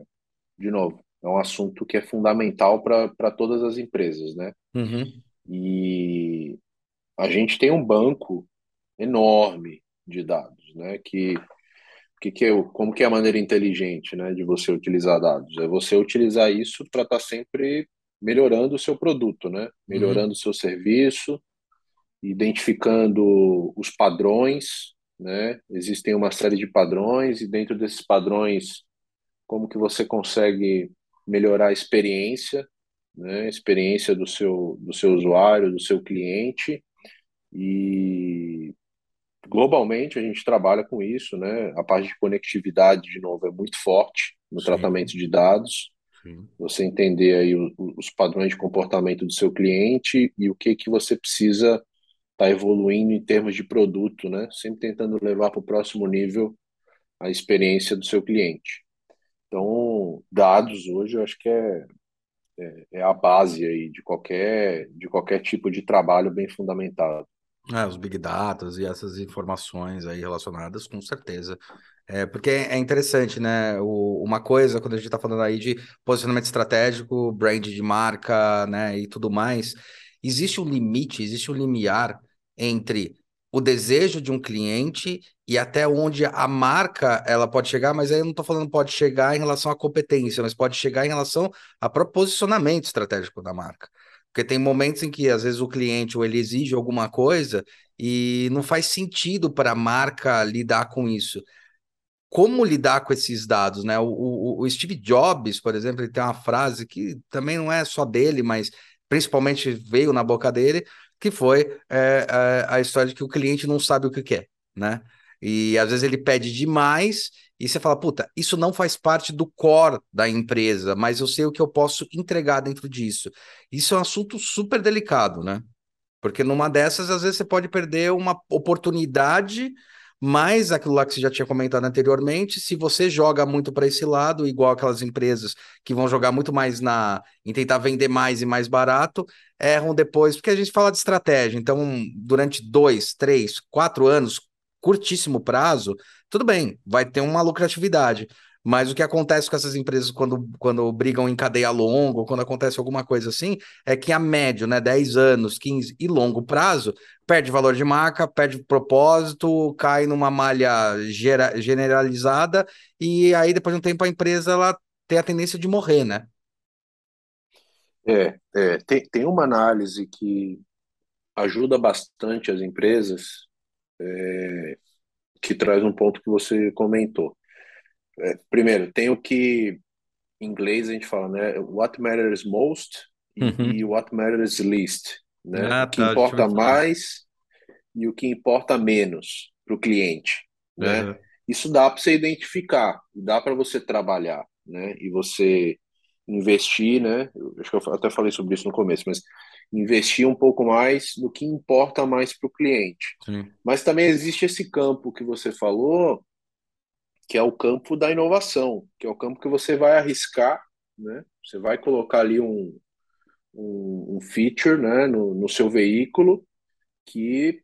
de novo, é um assunto que é fundamental para todas as empresas, né? Uhum. E a gente tem um banco enorme de dados, né? Que, que, que é, como que é a maneira inteligente, né, de você utilizar dados? É você utilizar isso para estar sempre melhorando o seu produto, né? Melhorando Uhum. o seu serviço, identificando os padrões, né? Existem uma série de padrões e dentro desses padrões, como que você consegue melhorar a experiência, né? A experiência do seu do seu usuário, do seu cliente e globalmente a gente trabalha com isso, né? A parte de conectividade, de novo, é muito forte no tratamento Sim, de dados. sim, Você entender aí o- os padrões de comportamento do seu cliente e o que que você precisa está evoluindo em termos de produto, né? Sempre tentando levar para o próximo nível a experiência do seu cliente. Então, dados hoje eu acho que é, é, é a base aí de qualquer, de qualquer tipo de trabalho bem fundamentado. É, os Big Data e essas informações aí relacionadas, com certeza. É, porque é interessante, né? O, uma coisa, quando a gente está falando aí de posicionamento estratégico, brand de marca, né, e tudo mais, existe um limite, existe um limiar entre o desejo de um cliente e até onde a marca ela pode chegar, mas aí eu não estou falando pode chegar em relação à competência, mas pode chegar em relação a posicionamento estratégico da marca. Porque tem momentos em que, às vezes, o cliente ou ele exige alguma coisa e não faz sentido para a marca lidar com isso. Como lidar com esses dados, né? O, o, o, Steve Jobs, por exemplo, ele tem uma frase que também não é só dele, mas principalmente veio na boca dele, que foi é, a, é, a história de que o cliente não sabe o que quer, né? E às vezes ele pede demais e você fala, puta, isso não faz parte do core da empresa, mas eu sei o que eu posso entregar dentro disso. Isso é um assunto super delicado, né? Porque numa dessas, às vezes, você pode perder uma oportunidade, mas aquilo lá que você já tinha comentado anteriormente, se você joga muito para esse lado, igual aquelas empresas que vão jogar muito mais na em tentar vender mais e mais barato, erram depois, porque a gente fala de estratégia. Então, durante dois, três, quatro anos, curtíssimo prazo, tudo bem, vai ter uma lucratividade. Mas o que acontece com essas empresas quando, quando brigam em cadeia longa, quando acontece alguma coisa assim, é que a médio, né, 10 anos, 15 e longo prazo, perde valor de marca, perde propósito, cai numa malha gera, generalizada, e aí depois de um tempo a empresa ela tem a tendência de morrer, né? É, é tem, tem uma análise que ajuda bastante as empresas, é, que traz um ponto que você comentou. É, primeiro, tem o que em inglês a gente fala, né? What matters most e, uhum. e what matters least, né? Ah, o que tá, importa mais e o que importa menos para o cliente, né? Uhum. Isso dá para você identificar, dá para você trabalhar, né? E você investir, né? Eu acho que eu até falei sobre isso no começo, mas investir um pouco mais no que importa mais para o cliente. Sim. Mas também existe esse campo que você falou, que é o campo da inovação, que é o campo que você vai arriscar, né? Você vai colocar ali um, um, um feature, né, no, no seu veículo que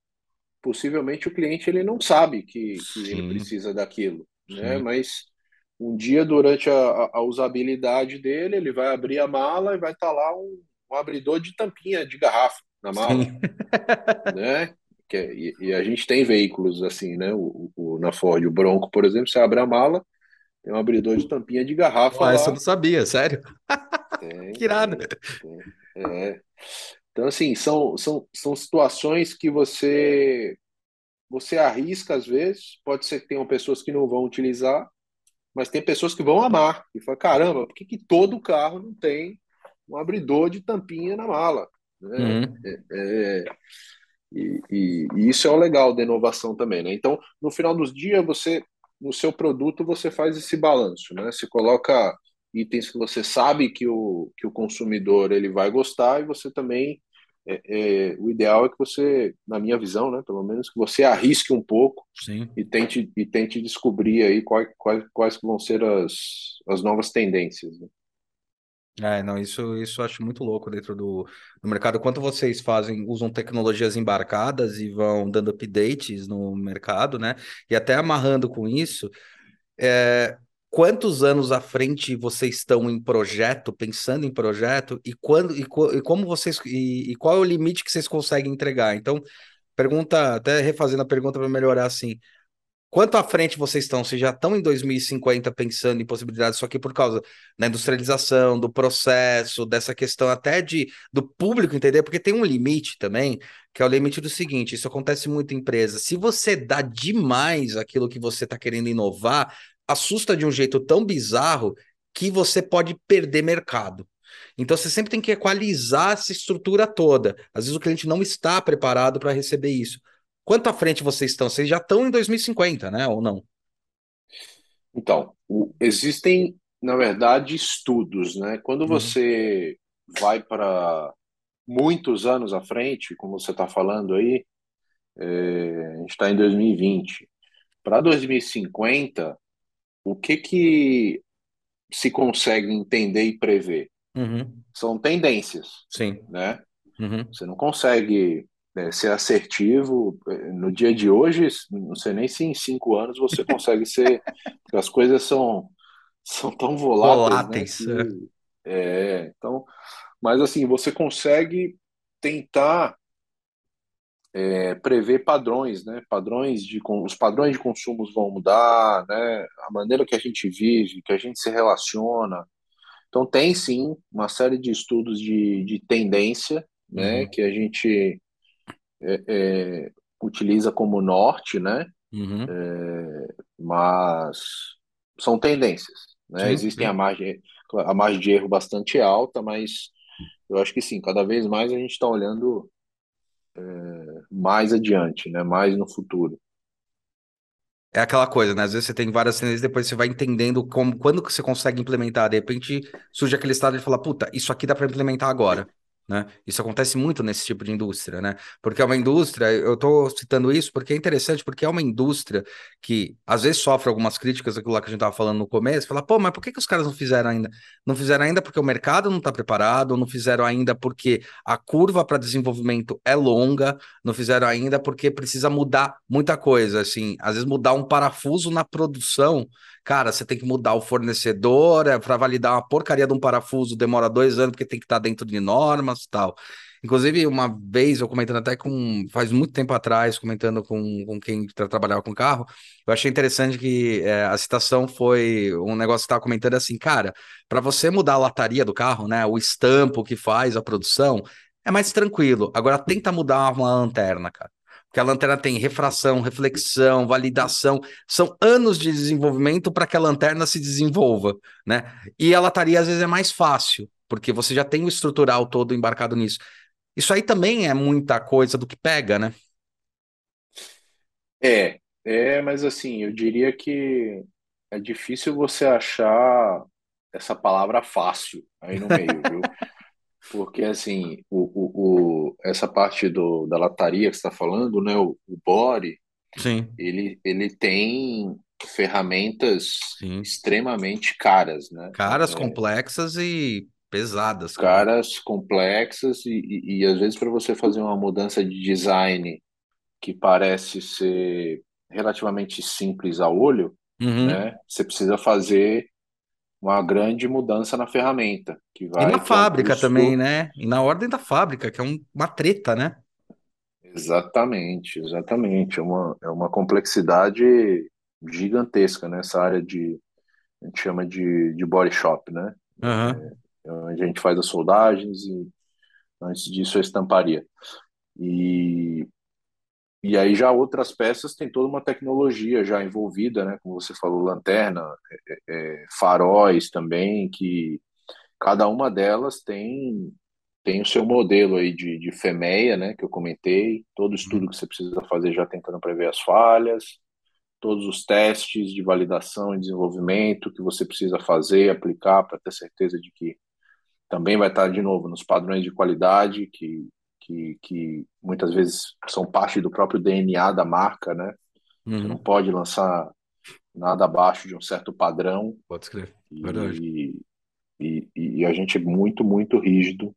possivelmente o cliente ele não sabe que, que ele precisa daquilo, né? Mas um dia durante a, a, usabilidade dele, ele vai abrir a mala e vai estar tá lá um, um, abridor de tampinha de garrafa na mala, né? Que, é, e, e, a gente tem veículos assim, né? O, o, na Ford, o Bronco, por exemplo, você abre a mala, tem um abridor de tampinha de garrafa. Ah, isso eu não sabia, sério? Tem, que irado. é. Então, assim, são, são, são situações que você você arrisca às vezes, pode ser que tenham pessoas que não vão utilizar, mas tem pessoas que vão amar e falam, caramba, por que, que todo carro não tem um abridor de tampinha na mala? Né? Uhum. É, é, e, e, e, isso é o legal da inovação também, né? Então, no final dos dias, você, no seu produto, você faz esse balanço, né? Você coloca itens que você sabe que o, que o consumidor ele vai gostar e você também é, é, o ideal é que você, na minha visão, né, pelo menos, que você arrisque um pouco Sim. e tente e tente descobrir aí quais, quais, quais vão ser as, as novas tendências. Né? É, não, isso, isso eu acho muito louco dentro do, do mercado. Quanto vocês fazem, usam tecnologias embarcadas e vão dando updates no mercado, né? E até amarrando com isso, é, quantos anos à frente vocês estão em projeto, pensando em projeto, e quando e, e como vocês e, e, qual é o limite que vocês conseguem entregar? Então, pergunta, até refazendo a pergunta para melhorar assim. Quanto à frente vocês estão? Vocês já estão em 2050 pensando em possibilidades, só que por causa da industrialização, do processo, dessa questão até de do público entender, porque tem um limite também, que é o limite do seguinte: isso acontece muito em empresa. Se você dá demais aquilo que você está querendo inovar, assusta de um jeito tão bizarro que você pode perder mercado. Então você sempre tem que equalizar essa estrutura toda. Às vezes o cliente não está preparado para receber isso. Quanto à frente vocês estão? Vocês já estão em 2050, né? Ou não? Então, o, existem, na verdade, estudos, né? Quando uhum. você vai para muitos anos à frente, como você está falando aí, é, a gente está em 2020. Para 2050, o que que se consegue entender e prever? Uhum. São tendências, Sim. né? Uhum. Você não consegue é, ser assertivo é, no dia de hoje, não sei nem se em cinco anos você consegue ser, as coisas são, são tão voláteis, né? Voláteis. Que, é, então, mas assim, você consegue tentar é, prever padrões, né? Padrões de os padrões de consumos vão mudar, né? A maneira que a gente vive, que a gente se relaciona. Então tem sim uma série de estudos de, de tendência, né? Uhum. Que a gente é, é, utiliza como norte, né? Uhum. É, mas são tendências, né? Sim, Existem sim. a margem a margem de erro bastante alta, mas eu acho que sim, cada vez mais a gente está olhando mais adiante, né? Mais no futuro. É aquela coisa, né? Às vezes você tem várias tendências, depois você vai entendendo como, quando que você consegue implementar. De repente surge aquele estado de falar, puta, isso aqui dá para implementar agora. Né? Isso acontece muito nesse tipo de indústria, né? Porque é uma indústria, eu estou citando isso porque é interessante, porque é uma indústria que às vezes sofre algumas críticas, aquilo lá que a gente estava falando no começo, fala, pô, mas por que, que os caras não fizeram ainda? Não fizeram ainda porque o mercado não está preparado, não fizeram ainda porque a curva para desenvolvimento é longa, não fizeram ainda porque precisa mudar muita coisa, assim, às vezes mudar um parafuso na produção Cara, você tem que mudar o fornecedor, é, para validar uma porcaria de um parafuso demora dois anos porque tem que estar dentro de normas e tal. Inclusive, uma vez eu comentando até com, faz muito tempo atrás, comentando com, com quem tra trabalhava com carro, eu achei interessante que é, a citação foi um negócio que estava comentando assim, cara, para você mudar a lataria do carro, né, o estampo que faz a produção, é mais tranquilo. Agora tenta mudar uma lanterna, cara. Porque a lanterna tem refração, reflexão, validação. São anos de desenvolvimento para que a lanterna se desenvolva, né? E a lataria às vezes é mais fácil, porque você já tem o estrutural todo embarcado nisso. Isso aí também é muita coisa do que pega, né? É, é, mas assim, eu diria que é difícil você achar essa palavra fácil aí no meio, viu? Porque, assim, o, o, o, essa parte do, da lataria que você está falando, né, o, o body, Sim, ele, ele tem ferramentas sim. extremamente caras, né? Caras complexas e pesadas, cara. Caras, complexas e, e, e às vezes para você fazer uma mudança de design que parece ser relativamente simples a olho, Uhum. né? Você precisa fazer uma grande mudança na ferramenta, que E na vai ter um fábrica também, né? E na ordem da fábrica, que é um- uma treta, né? Exatamente, exatamente. É uma, é uma complexidade gigantesca nessa área de, a gente chama de, de body shop, né? Aham. É onde a gente faz as soldagens e antes disso a estamparia. E, e aí já outras peças têm toda uma tecnologia já envolvida, né? Como você falou, lanterna, é, é, faróis também, que cada uma delas tem tem o seu modelo aí de, de FEMEA, né, que eu comentei, todo estudo Uhum. que você precisa fazer já tentando prever as falhas, todos os testes de validação e desenvolvimento que você precisa fazer, aplicar para ter certeza de que também vai estar de novo nos padrões de qualidade que, que, que muitas vezes são parte do próprio DNA da marca, né? Você não Uhum. pode lançar nada abaixo de um certo padrão Pode escrever. Verdade. e, e, e a gente é muito, muito rígido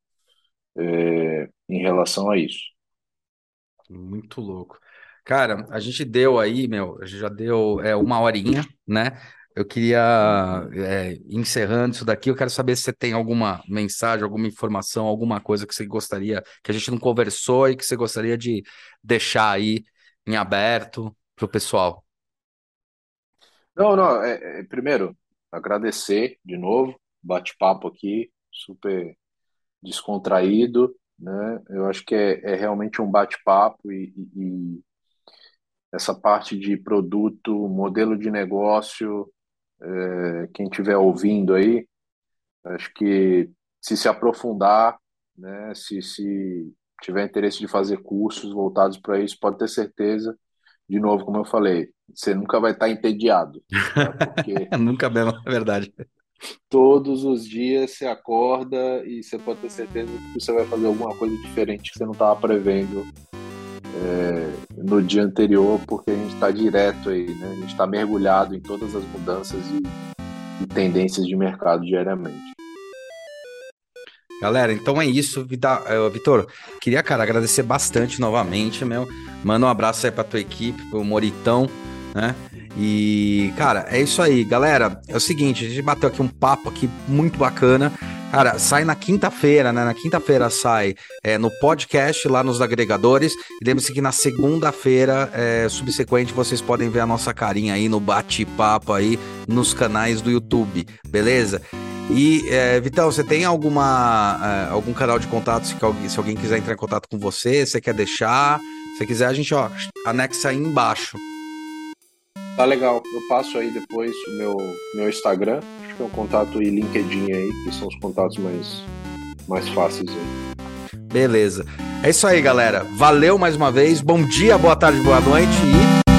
é, em relação a isso. Muito louco. Cara, a gente deu aí, meu, a gente já deu é, uma horinha, né? Eu queria, é, encerrando isso daqui, eu quero saber se você tem alguma mensagem, alguma informação, alguma coisa que você gostaria, que a gente não conversou e que você gostaria de deixar aí em aberto para o pessoal. Não, não, é, é, primeiro, agradecer de novo, bate-papo aqui, super descontraído, né? Eu acho que é, é realmente um bate-papo e, e- e essa parte de produto, modelo de negócio, é, quem estiver ouvindo aí, acho que se se aprofundar, né? Se, se tiver interesse de fazer cursos voltados para isso, pode ter certeza, de novo, como eu falei, você nunca vai estar entediado, tá? Porque Nunca mesmo, é verdade. todos os dias você acorda e você pode ter certeza que você vai fazer alguma coisa diferente que você não estava prevendo é, no dia anterior, porque a gente está direto aí, né? A gente está mergulhado em todas as mudanças e, e tendências de mercado diariamente. Galera, então é isso, uh, Vitor. Queria, cara, agradecer bastante novamente, meu. Manda um abraço aí pra tua equipe, pro Moritão, né? E, cara, é isso aí, galera. É o seguinte, a gente bateu aqui um papo aqui muito bacana. Cara, sai na quinta-feira, né? Na quinta-feira sai é, no podcast lá nos agregadores. E lembre-se que na segunda-feira é, subsequente vocês podem ver a nossa carinha aí no bate-papo aí nos canais do YouTube, beleza? E, é, Vitão, você tem alguma, é, algum canal de contato se, alguém, se alguém quiser entrar em contato com você, você quer deixar? Se quiser, a gente ó, anexa aí embaixo. Tá legal. Eu passo aí depois o meu, meu Instagram. Acho que é um contato e LinkedIn aí, que são os contatos mais, mais fáceis aí. Beleza. É isso aí, galera. Valeu mais uma vez. Bom dia, boa tarde, boa noite e.